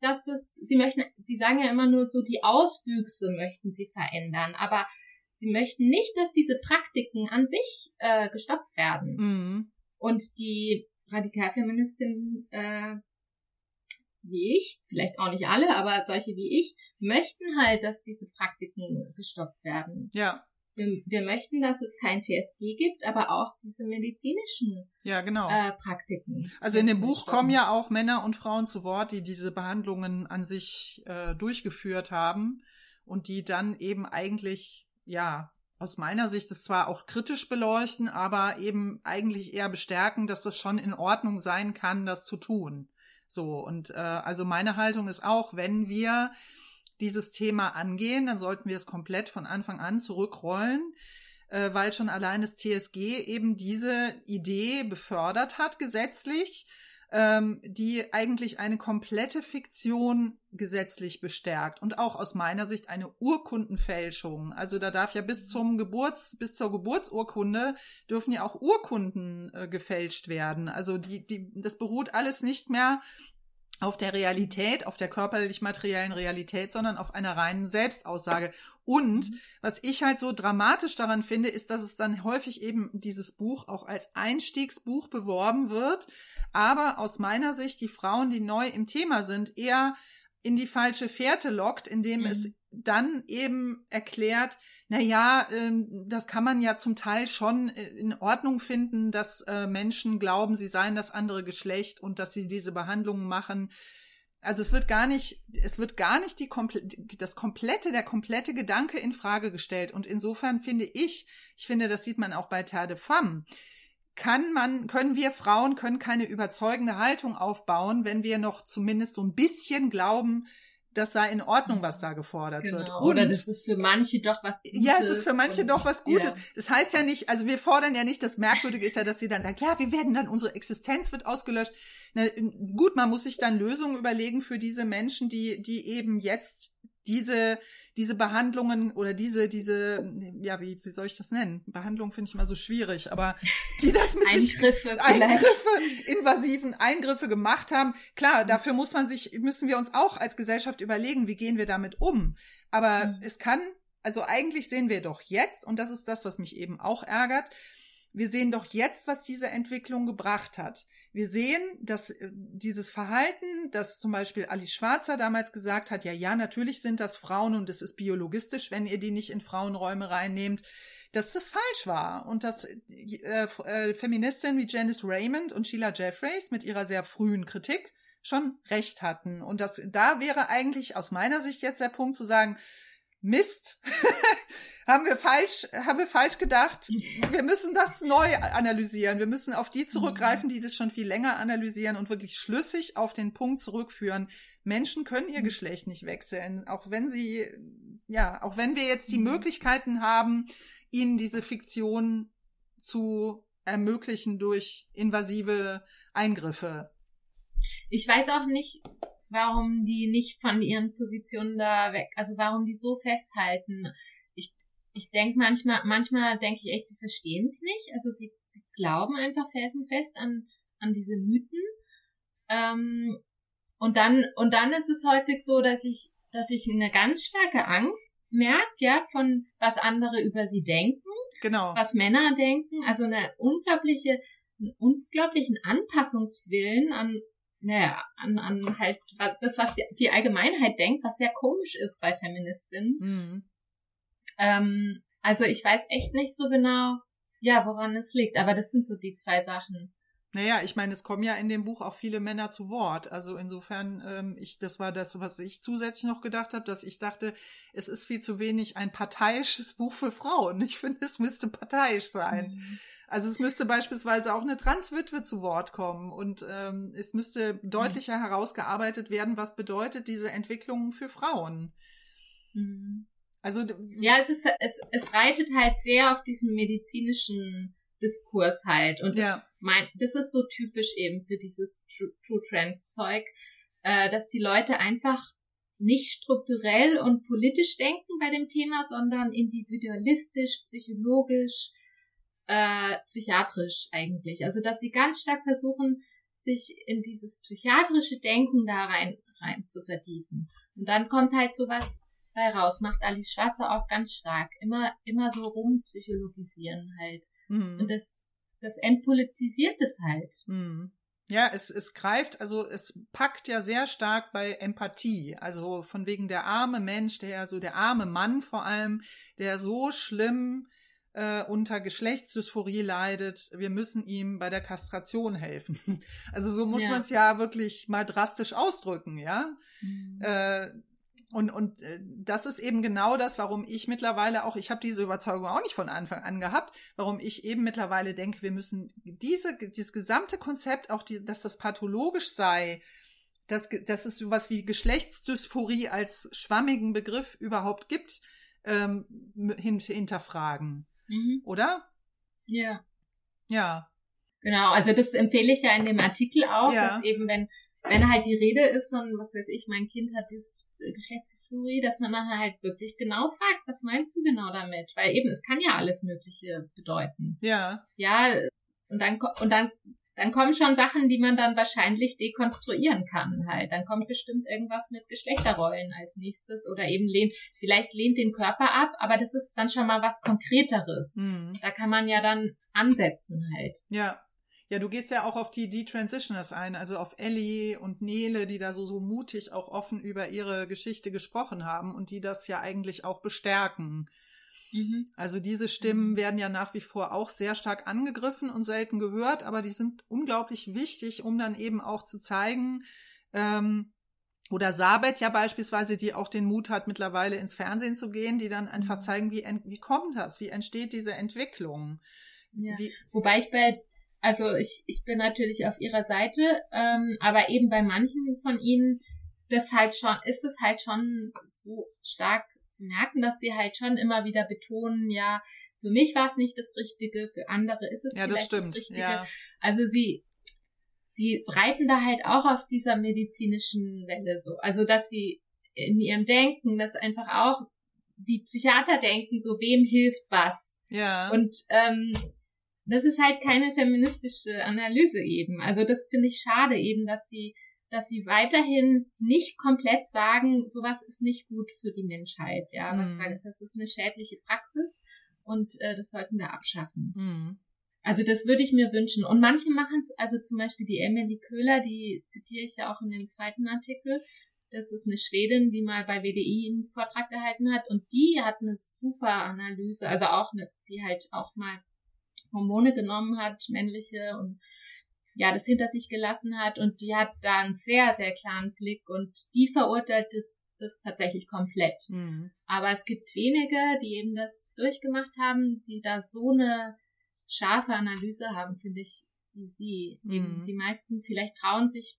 [SPEAKER 2] dass es sie möchten sie sagen ja immer nur so die Auswüchse möchten sie verändern, aber sie möchten nicht, dass diese Praktiken an sich äh, gestoppt werden. Mhm. Und die Radikalfeministinnen äh, wie ich, vielleicht auch nicht alle, aber solche wie ich, möchten halt, dass diese Praktiken gestoppt werden.
[SPEAKER 1] Ja.
[SPEAKER 2] Wir, wir möchten, dass es kein TSG gibt, aber auch diese medizinischen
[SPEAKER 1] ja, genau.
[SPEAKER 2] äh, Praktiken.
[SPEAKER 1] Also in dem Buch stoppen. kommen ja auch Männer und Frauen zu Wort, die diese Behandlungen an sich äh, durchgeführt haben und die dann eben eigentlich, ja, aus meiner Sicht es zwar auch kritisch beleuchten, aber eben eigentlich eher bestärken, dass das schon in Ordnung sein kann, das zu tun. So, und äh, also meine Haltung ist auch, wenn wir dieses Thema angehen, dann sollten wir es komplett von Anfang an zurückrollen, äh, weil schon allein das TSG eben diese Idee befördert hat gesetzlich ähm, die eigentlich eine komplette Fiktion gesetzlich bestärkt und auch aus meiner Sicht eine Urkundenfälschung. Also da darf ja bis zum Geburts, bis zur Geburtsurkunde dürfen ja auch Urkunden äh, gefälscht werden. Also die, die, das beruht alles nicht mehr auf der Realität, auf der körperlich-materiellen Realität, sondern auf einer reinen Selbstaussage. Und was ich halt so dramatisch daran finde, ist, dass es dann häufig eben dieses Buch auch als Einstiegsbuch beworben wird, aber aus meiner Sicht die Frauen, die neu im Thema sind, eher in die falsche Fährte lockt, indem mhm. es dann eben erklärt, na ja, ähm, das kann man ja zum Teil schon äh, in Ordnung finden, dass äh, Menschen glauben, sie seien das andere Geschlecht und dass sie diese Behandlungen machen. Also es wird gar nicht, es wird gar nicht die das komplette, der komplette Gedanke in Frage gestellt. Und insofern finde ich, ich finde, das sieht man auch bei Terre de Femme, kann man, können wir Frauen, können keine überzeugende Haltung aufbauen, wenn wir noch zumindest so ein bisschen glauben, das sei in Ordnung, was da gefordert genau. wird.
[SPEAKER 2] Und, Oder das ist für manche doch was
[SPEAKER 1] Gutes. Ja, es ist für manche und, doch was Gutes. Ja. Das heißt ja nicht, also wir fordern ja nicht, das Merkwürdige ist ja, dass sie dann sagt, ja, wir werden dann, unsere Existenz wird ausgelöscht. Na, gut, man muss sich dann Lösungen überlegen für diese Menschen, die, die eben jetzt diese, diese Behandlungen oder diese, diese, ja, wie, wie soll ich das nennen? Behandlung finde ich immer so schwierig, aber die das mit
[SPEAKER 2] Eingriffe,
[SPEAKER 1] sich, Eingriffe, invasiven Eingriffe gemacht haben. Klar, dafür muss man sich, müssen wir uns auch als Gesellschaft überlegen, wie gehen wir damit um. Aber mhm. es kann, also eigentlich sehen wir doch jetzt, und das ist das, was mich eben auch ärgert, wir sehen doch jetzt, was diese Entwicklung gebracht hat. Wir sehen, dass äh, dieses Verhalten, das zum Beispiel Alice Schwarzer damals gesagt hat, ja, ja, natürlich sind das Frauen und es ist biologistisch, wenn ihr die nicht in Frauenräume reinnehmt, dass das falsch war und dass äh, äh, Feministinnen wie Janice Raymond und Sheila Jeffreys mit ihrer sehr frühen Kritik schon recht hatten. Und das, da wäre eigentlich aus meiner Sicht jetzt der Punkt zu sagen, Mist, haben wir falsch, haben wir falsch gedacht. Wir müssen das neu analysieren. Wir müssen auf die zurückgreifen, die das schon viel länger analysieren und wirklich schlüssig auf den Punkt zurückführen. Menschen können ihr mhm. Geschlecht nicht wechseln, auch wenn sie, ja, auch wenn wir jetzt die mhm. Möglichkeiten haben, ihnen diese Fiktion zu ermöglichen durch invasive Eingriffe.
[SPEAKER 2] Ich weiß auch nicht, warum die nicht von ihren Positionen da weg, also warum die so festhalten. Ich, ich denke manchmal, manchmal denke ich echt, sie verstehen es nicht. Also sie, sie glauben einfach felsenfest an, an diese Mythen. Ähm, und dann, und dann ist es häufig so, dass ich, dass ich eine ganz starke Angst merke, ja, von was andere über sie denken.
[SPEAKER 1] Genau.
[SPEAKER 2] Was Männer denken. Also eine unglaubliche, einen unglaublichen Anpassungswillen an, naja, an, an halt das, was die, die Allgemeinheit denkt, was sehr komisch ist bei Feministinnen. Mhm. Ähm, also ich weiß echt nicht so genau, ja, woran es liegt, aber das sind so die zwei Sachen.
[SPEAKER 1] Naja, ich meine, es kommen ja in dem Buch auch viele Männer zu Wort. Also insofern, ähm, ich, das war das, was ich zusätzlich noch gedacht habe, dass ich dachte, es ist viel zu wenig ein parteiisches Buch für Frauen. Ich finde, es müsste parteiisch sein. Mhm. Also es müsste beispielsweise auch eine Transwitwe zu Wort kommen und ähm, es müsste deutlicher mhm. herausgearbeitet werden, was bedeutet diese Entwicklung für Frauen.
[SPEAKER 2] Mhm. Also ja, es ist es, es reitet halt sehr auf diesen medizinischen Diskurs halt und ja. Mein, das ist so typisch eben für dieses True, True Trans Zeug, äh, dass die Leute einfach nicht strukturell und politisch denken bei dem Thema, sondern individualistisch, psychologisch, äh, psychiatrisch eigentlich. Also dass sie ganz stark versuchen, sich in dieses psychiatrische Denken da rein, rein zu vertiefen. Und dann kommt halt sowas bei raus, macht Alice Schwarzer auch ganz stark. Immer, immer so rumpsychologisieren halt. Mhm. Und das, das entpolitisiert es halt.
[SPEAKER 1] Mhm. Ja, es, es greift, also es packt ja sehr stark bei Empathie. Also von wegen der arme Mensch, der so der arme Mann vor allem, der so schlimm äh, unter Geschlechtsdysphorie leidet, wir müssen ihm bei der Kastration helfen. Also so muss ja. man es ja wirklich mal drastisch ausdrücken, ja. Mhm. Äh, und, und äh, das ist eben genau das, warum ich mittlerweile auch, ich habe diese Überzeugung auch nicht von Anfang an gehabt, warum ich eben mittlerweile denke, wir müssen diese, dieses gesamte Konzept, auch die, dass das pathologisch sei, dass, dass es sowas wie Geschlechtsdysphorie als schwammigen Begriff überhaupt gibt, ähm, hinterfragen. Mhm. Oder?
[SPEAKER 2] Ja.
[SPEAKER 1] Ja.
[SPEAKER 2] Genau, also das empfehle ich ja in dem Artikel auch, ja. dass eben, wenn, wenn halt die Rede ist von, was weiß ich, mein Kind hat das Geschlechtshistorie, dass man dann halt wirklich genau fragt, was meinst du genau damit? Weil eben, es kann ja alles Mögliche bedeuten.
[SPEAKER 1] Ja.
[SPEAKER 2] Ja, und dann, und dann dann kommen schon Sachen, die man dann wahrscheinlich dekonstruieren kann halt. Dann kommt bestimmt irgendwas mit Geschlechterrollen als nächstes oder eben lehnt, vielleicht lehnt den Körper ab, aber das ist dann schon mal was Konkreteres. Mhm. Da kann man ja dann ansetzen halt.
[SPEAKER 1] Ja. Ja, du gehst ja auch auf die Detransitioners ein, also auf Ellie und Nele, die da so, so mutig auch offen über ihre Geschichte gesprochen haben und die das ja eigentlich auch bestärken. Mhm. Also diese Stimmen mhm. werden ja nach wie vor auch sehr stark angegriffen und selten gehört, aber die sind unglaublich wichtig, um dann eben auch zu zeigen, ähm, oder Sabet ja beispielsweise, die auch den Mut hat, mittlerweile ins Fernsehen zu gehen, die dann einfach mhm. zeigen, wie, wie kommt das, wie entsteht diese Entwicklung.
[SPEAKER 2] Ja. Wie, Wobei ich bei, also ich, ich bin natürlich auf ihrer Seite, ähm, aber eben bei manchen von ihnen, das halt schon, ist es halt schon so stark zu merken, dass sie halt schon immer wieder betonen, ja, für mich war es nicht das Richtige, für andere ist es ja, vielleicht das, das Richtige. Ja. Also sie, sie reiten da halt auch auf dieser medizinischen Welle so. Also dass sie in ihrem Denken, das einfach auch wie Psychiater denken, so wem hilft was.
[SPEAKER 1] Ja.
[SPEAKER 2] Und ähm, das ist halt keine feministische Analyse eben. Also das finde ich schade eben, dass sie dass sie weiterhin nicht komplett sagen, sowas ist nicht gut für die Menschheit. Ja, mhm. das ist eine schädliche Praxis und äh, das sollten wir abschaffen. Mhm. Also das würde ich mir wünschen. Und manche machen es, also zum Beispiel die Emily Köhler, die zitiere ich ja auch in dem zweiten Artikel. Das ist eine Schwedin, die mal bei WDI einen Vortrag gehalten hat und die hat eine super Analyse, also auch eine, die halt auch mal Hormone genommen hat, männliche und ja, das hinter sich gelassen hat und die hat da einen sehr, sehr klaren Blick und die verurteilt das, das tatsächlich komplett. Mhm. Aber es gibt wenige, die eben das durchgemacht haben, die da so eine scharfe Analyse haben, finde ich, wie sie. Mhm. Die meisten vielleicht trauen sich,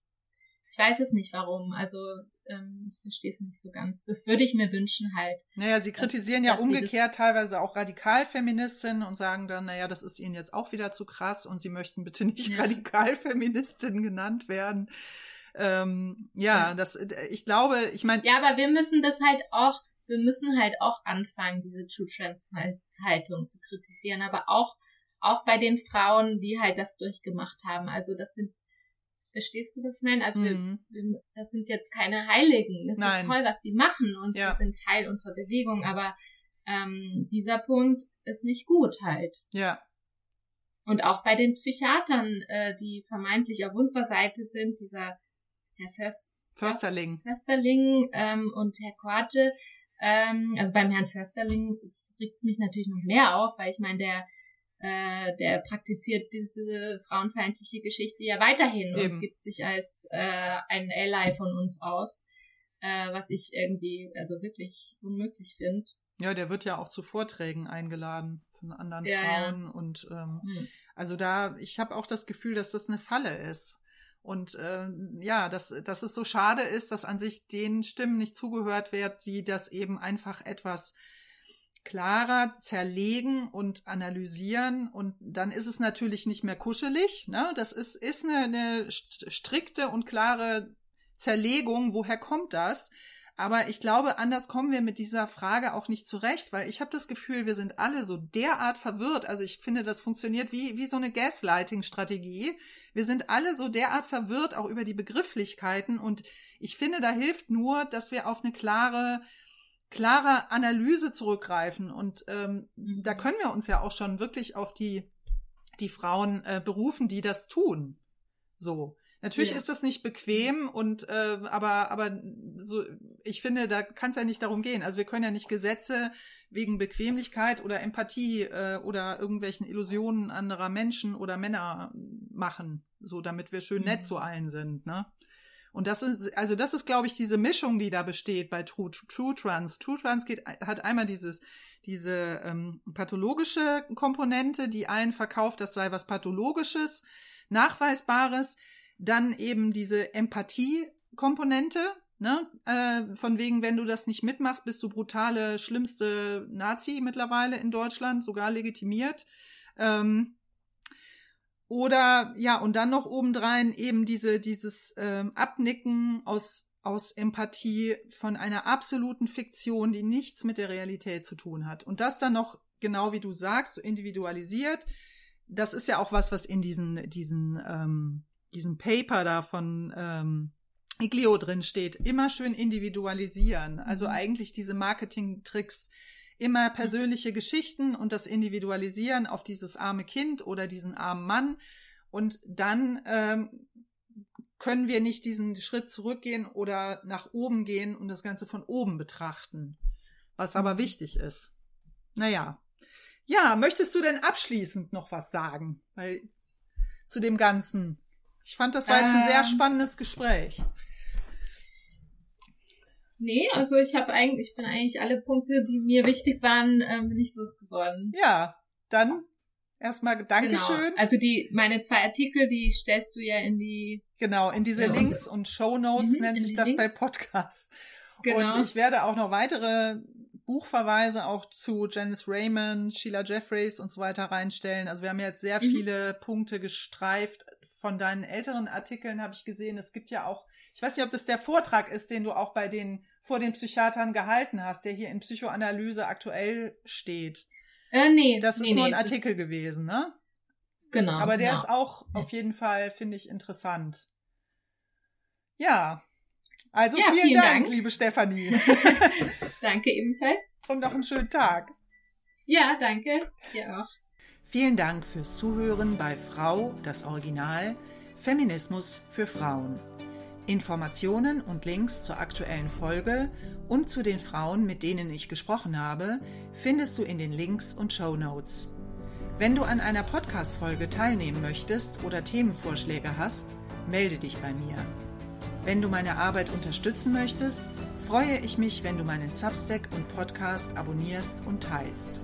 [SPEAKER 2] ich weiß es nicht warum, also ähm, ich verstehe es nicht so ganz. Das würde ich mir wünschen halt.
[SPEAKER 1] Naja, sie kritisieren dass, ja dass umgekehrt teilweise auch Radikalfeministinnen und sagen dann, naja, das ist ihnen jetzt auch wieder zu krass und sie möchten bitte nicht ja. Radikalfeministin genannt werden. Ähm, ja, ja, das, ich glaube, ich meine.
[SPEAKER 2] Ja, aber wir müssen das halt auch, wir müssen halt auch anfangen, diese True Trans Haltung zu kritisieren, aber auch, auch bei den Frauen, die halt das durchgemacht haben. Also das sind Verstehst du, was ich meine? Also mhm. wir, wir, das sind jetzt keine Heiligen. Es ist toll, was sie machen und ja. sie sind Teil unserer Bewegung, aber ähm, dieser Punkt ist nicht gut halt.
[SPEAKER 1] Ja.
[SPEAKER 2] Und auch bei den Psychiatern, äh, die vermeintlich auf unserer Seite sind, dieser Herr Först,
[SPEAKER 1] Försterling,
[SPEAKER 2] Försterling ähm, und Herr Korte, ähm, also beim Herrn Försterling regt es mich natürlich noch mehr auf, weil ich meine, der äh, der praktiziert diese frauenfeindliche Geschichte ja weiterhin Eben. und gibt sich als äh, ein Ally von uns aus, äh, was ich irgendwie also wirklich unmöglich finde.
[SPEAKER 1] Ja, der wird ja auch zu Vorträgen eingeladen von anderen ja, Frauen ja. und ähm, hm. also da, ich habe auch das Gefühl, dass das eine Falle ist. Und äh, ja, dass, dass es so schade ist, dass an sich den Stimmen nicht zugehört wird, die das eben einfach etwas klarer zerlegen und analysieren und dann ist es natürlich nicht mehr kuschelig. Ne? Das ist, ist eine, eine strikte und klare Zerlegung. Woher kommt das? Aber ich glaube, anders kommen wir mit dieser Frage auch nicht zurecht, weil ich habe das Gefühl, wir sind alle so derart verwirrt. Also ich finde, das funktioniert wie, wie so eine Gaslighting-Strategie. Wir sind alle so derart verwirrt, auch über die Begrifflichkeiten. Und ich finde, da hilft nur, dass wir auf eine klare klare Analyse zurückgreifen. Und ähm, da mhm. können wir uns ja auch schon wirklich auf die, die Frauen äh, berufen, die das tun. So. Natürlich ja. ist das nicht bequem und äh, aber aber so ich finde, da kann es ja nicht darum gehen. Also wir können ja nicht Gesetze wegen Bequemlichkeit oder Empathie äh, oder irgendwelchen Illusionen anderer Menschen oder Männer machen, so damit wir schön nett mhm. zu allen sind, ne? Und das ist, also das ist, glaube ich, diese Mischung, die da besteht bei True, True Trans. True Trans geht, hat einmal dieses, diese ähm, pathologische Komponente, die einen verkauft, das sei was Pathologisches, Nachweisbares, dann eben diese Empathie, Komponente, ne? Äh, von wegen, wenn du das nicht mitmachst, bist du brutale, schlimmste Nazi mittlerweile in Deutschland, sogar legitimiert. Ähm, oder ja, und dann noch obendrein eben diese, dieses ähm, Abnicken aus, aus Empathie von einer absoluten Fiktion, die nichts mit der Realität zu tun hat. Und das dann noch, genau wie du sagst, so individualisiert. Das ist ja auch was, was in diesen, diesen, ähm, diesem Paper da von ähm, Iglio drin steht. Immer schön individualisieren. Also mhm. eigentlich diese Marketing-Tricks immer persönliche Geschichten und das Individualisieren auf dieses arme Kind oder diesen armen Mann. Und dann ähm, können wir nicht diesen Schritt zurückgehen oder nach oben gehen und das Ganze von oben betrachten, was aber mhm. wichtig ist. Naja. Ja, möchtest du denn abschließend noch was sagen? Weil zu dem Ganzen. Ich fand, das war jetzt ein sehr ähm. spannendes Gespräch.
[SPEAKER 2] Nee, also ich habe eigentlich, ich bin eigentlich alle Punkte, die mir wichtig waren, ähm, bin ich losgeworden.
[SPEAKER 1] Ja, dann erstmal Dankeschön. Genau.
[SPEAKER 2] Also die, meine zwei Artikel, die stellst du ja in die.
[SPEAKER 1] Genau, in diese ja, Links und Show Notes mhm, nennt sich das Links. bei Podcasts. Genau. Und ich werde auch noch weitere Buchverweise auch zu Janice Raymond, Sheila Jeffreys und so weiter reinstellen. Also wir haben jetzt sehr mhm. viele Punkte gestreift. Von deinen älteren Artikeln habe ich gesehen, es gibt ja auch, ich weiß nicht, ob das der Vortrag ist, den du auch bei den vor den Psychiatern gehalten hast, der hier in Psychoanalyse aktuell steht.
[SPEAKER 2] Äh, nee.
[SPEAKER 1] Das
[SPEAKER 2] ist
[SPEAKER 1] nee,
[SPEAKER 2] nur
[SPEAKER 1] ein Artikel gewesen, ne?
[SPEAKER 2] Genau.
[SPEAKER 1] Aber der
[SPEAKER 2] ja.
[SPEAKER 1] ist auch auf jeden Fall, finde ich, interessant. Ja. Also ja, vielen, vielen Dank, Dank, liebe Stefanie.
[SPEAKER 2] danke ebenfalls.
[SPEAKER 1] Und noch einen schönen Tag.
[SPEAKER 2] Ja, danke. Dir auch.
[SPEAKER 1] Vielen Dank fürs Zuhören bei Frau, das Original, Feminismus für Frauen. Informationen und Links zur aktuellen Folge und zu den Frauen, mit denen ich gesprochen habe, findest du in den Links und Show Notes. Wenn du an einer Podcast-Folge teilnehmen möchtest oder Themenvorschläge hast, melde dich bei mir. Wenn du meine Arbeit unterstützen möchtest, freue ich mich, wenn du meinen Substack und Podcast abonnierst und teilst.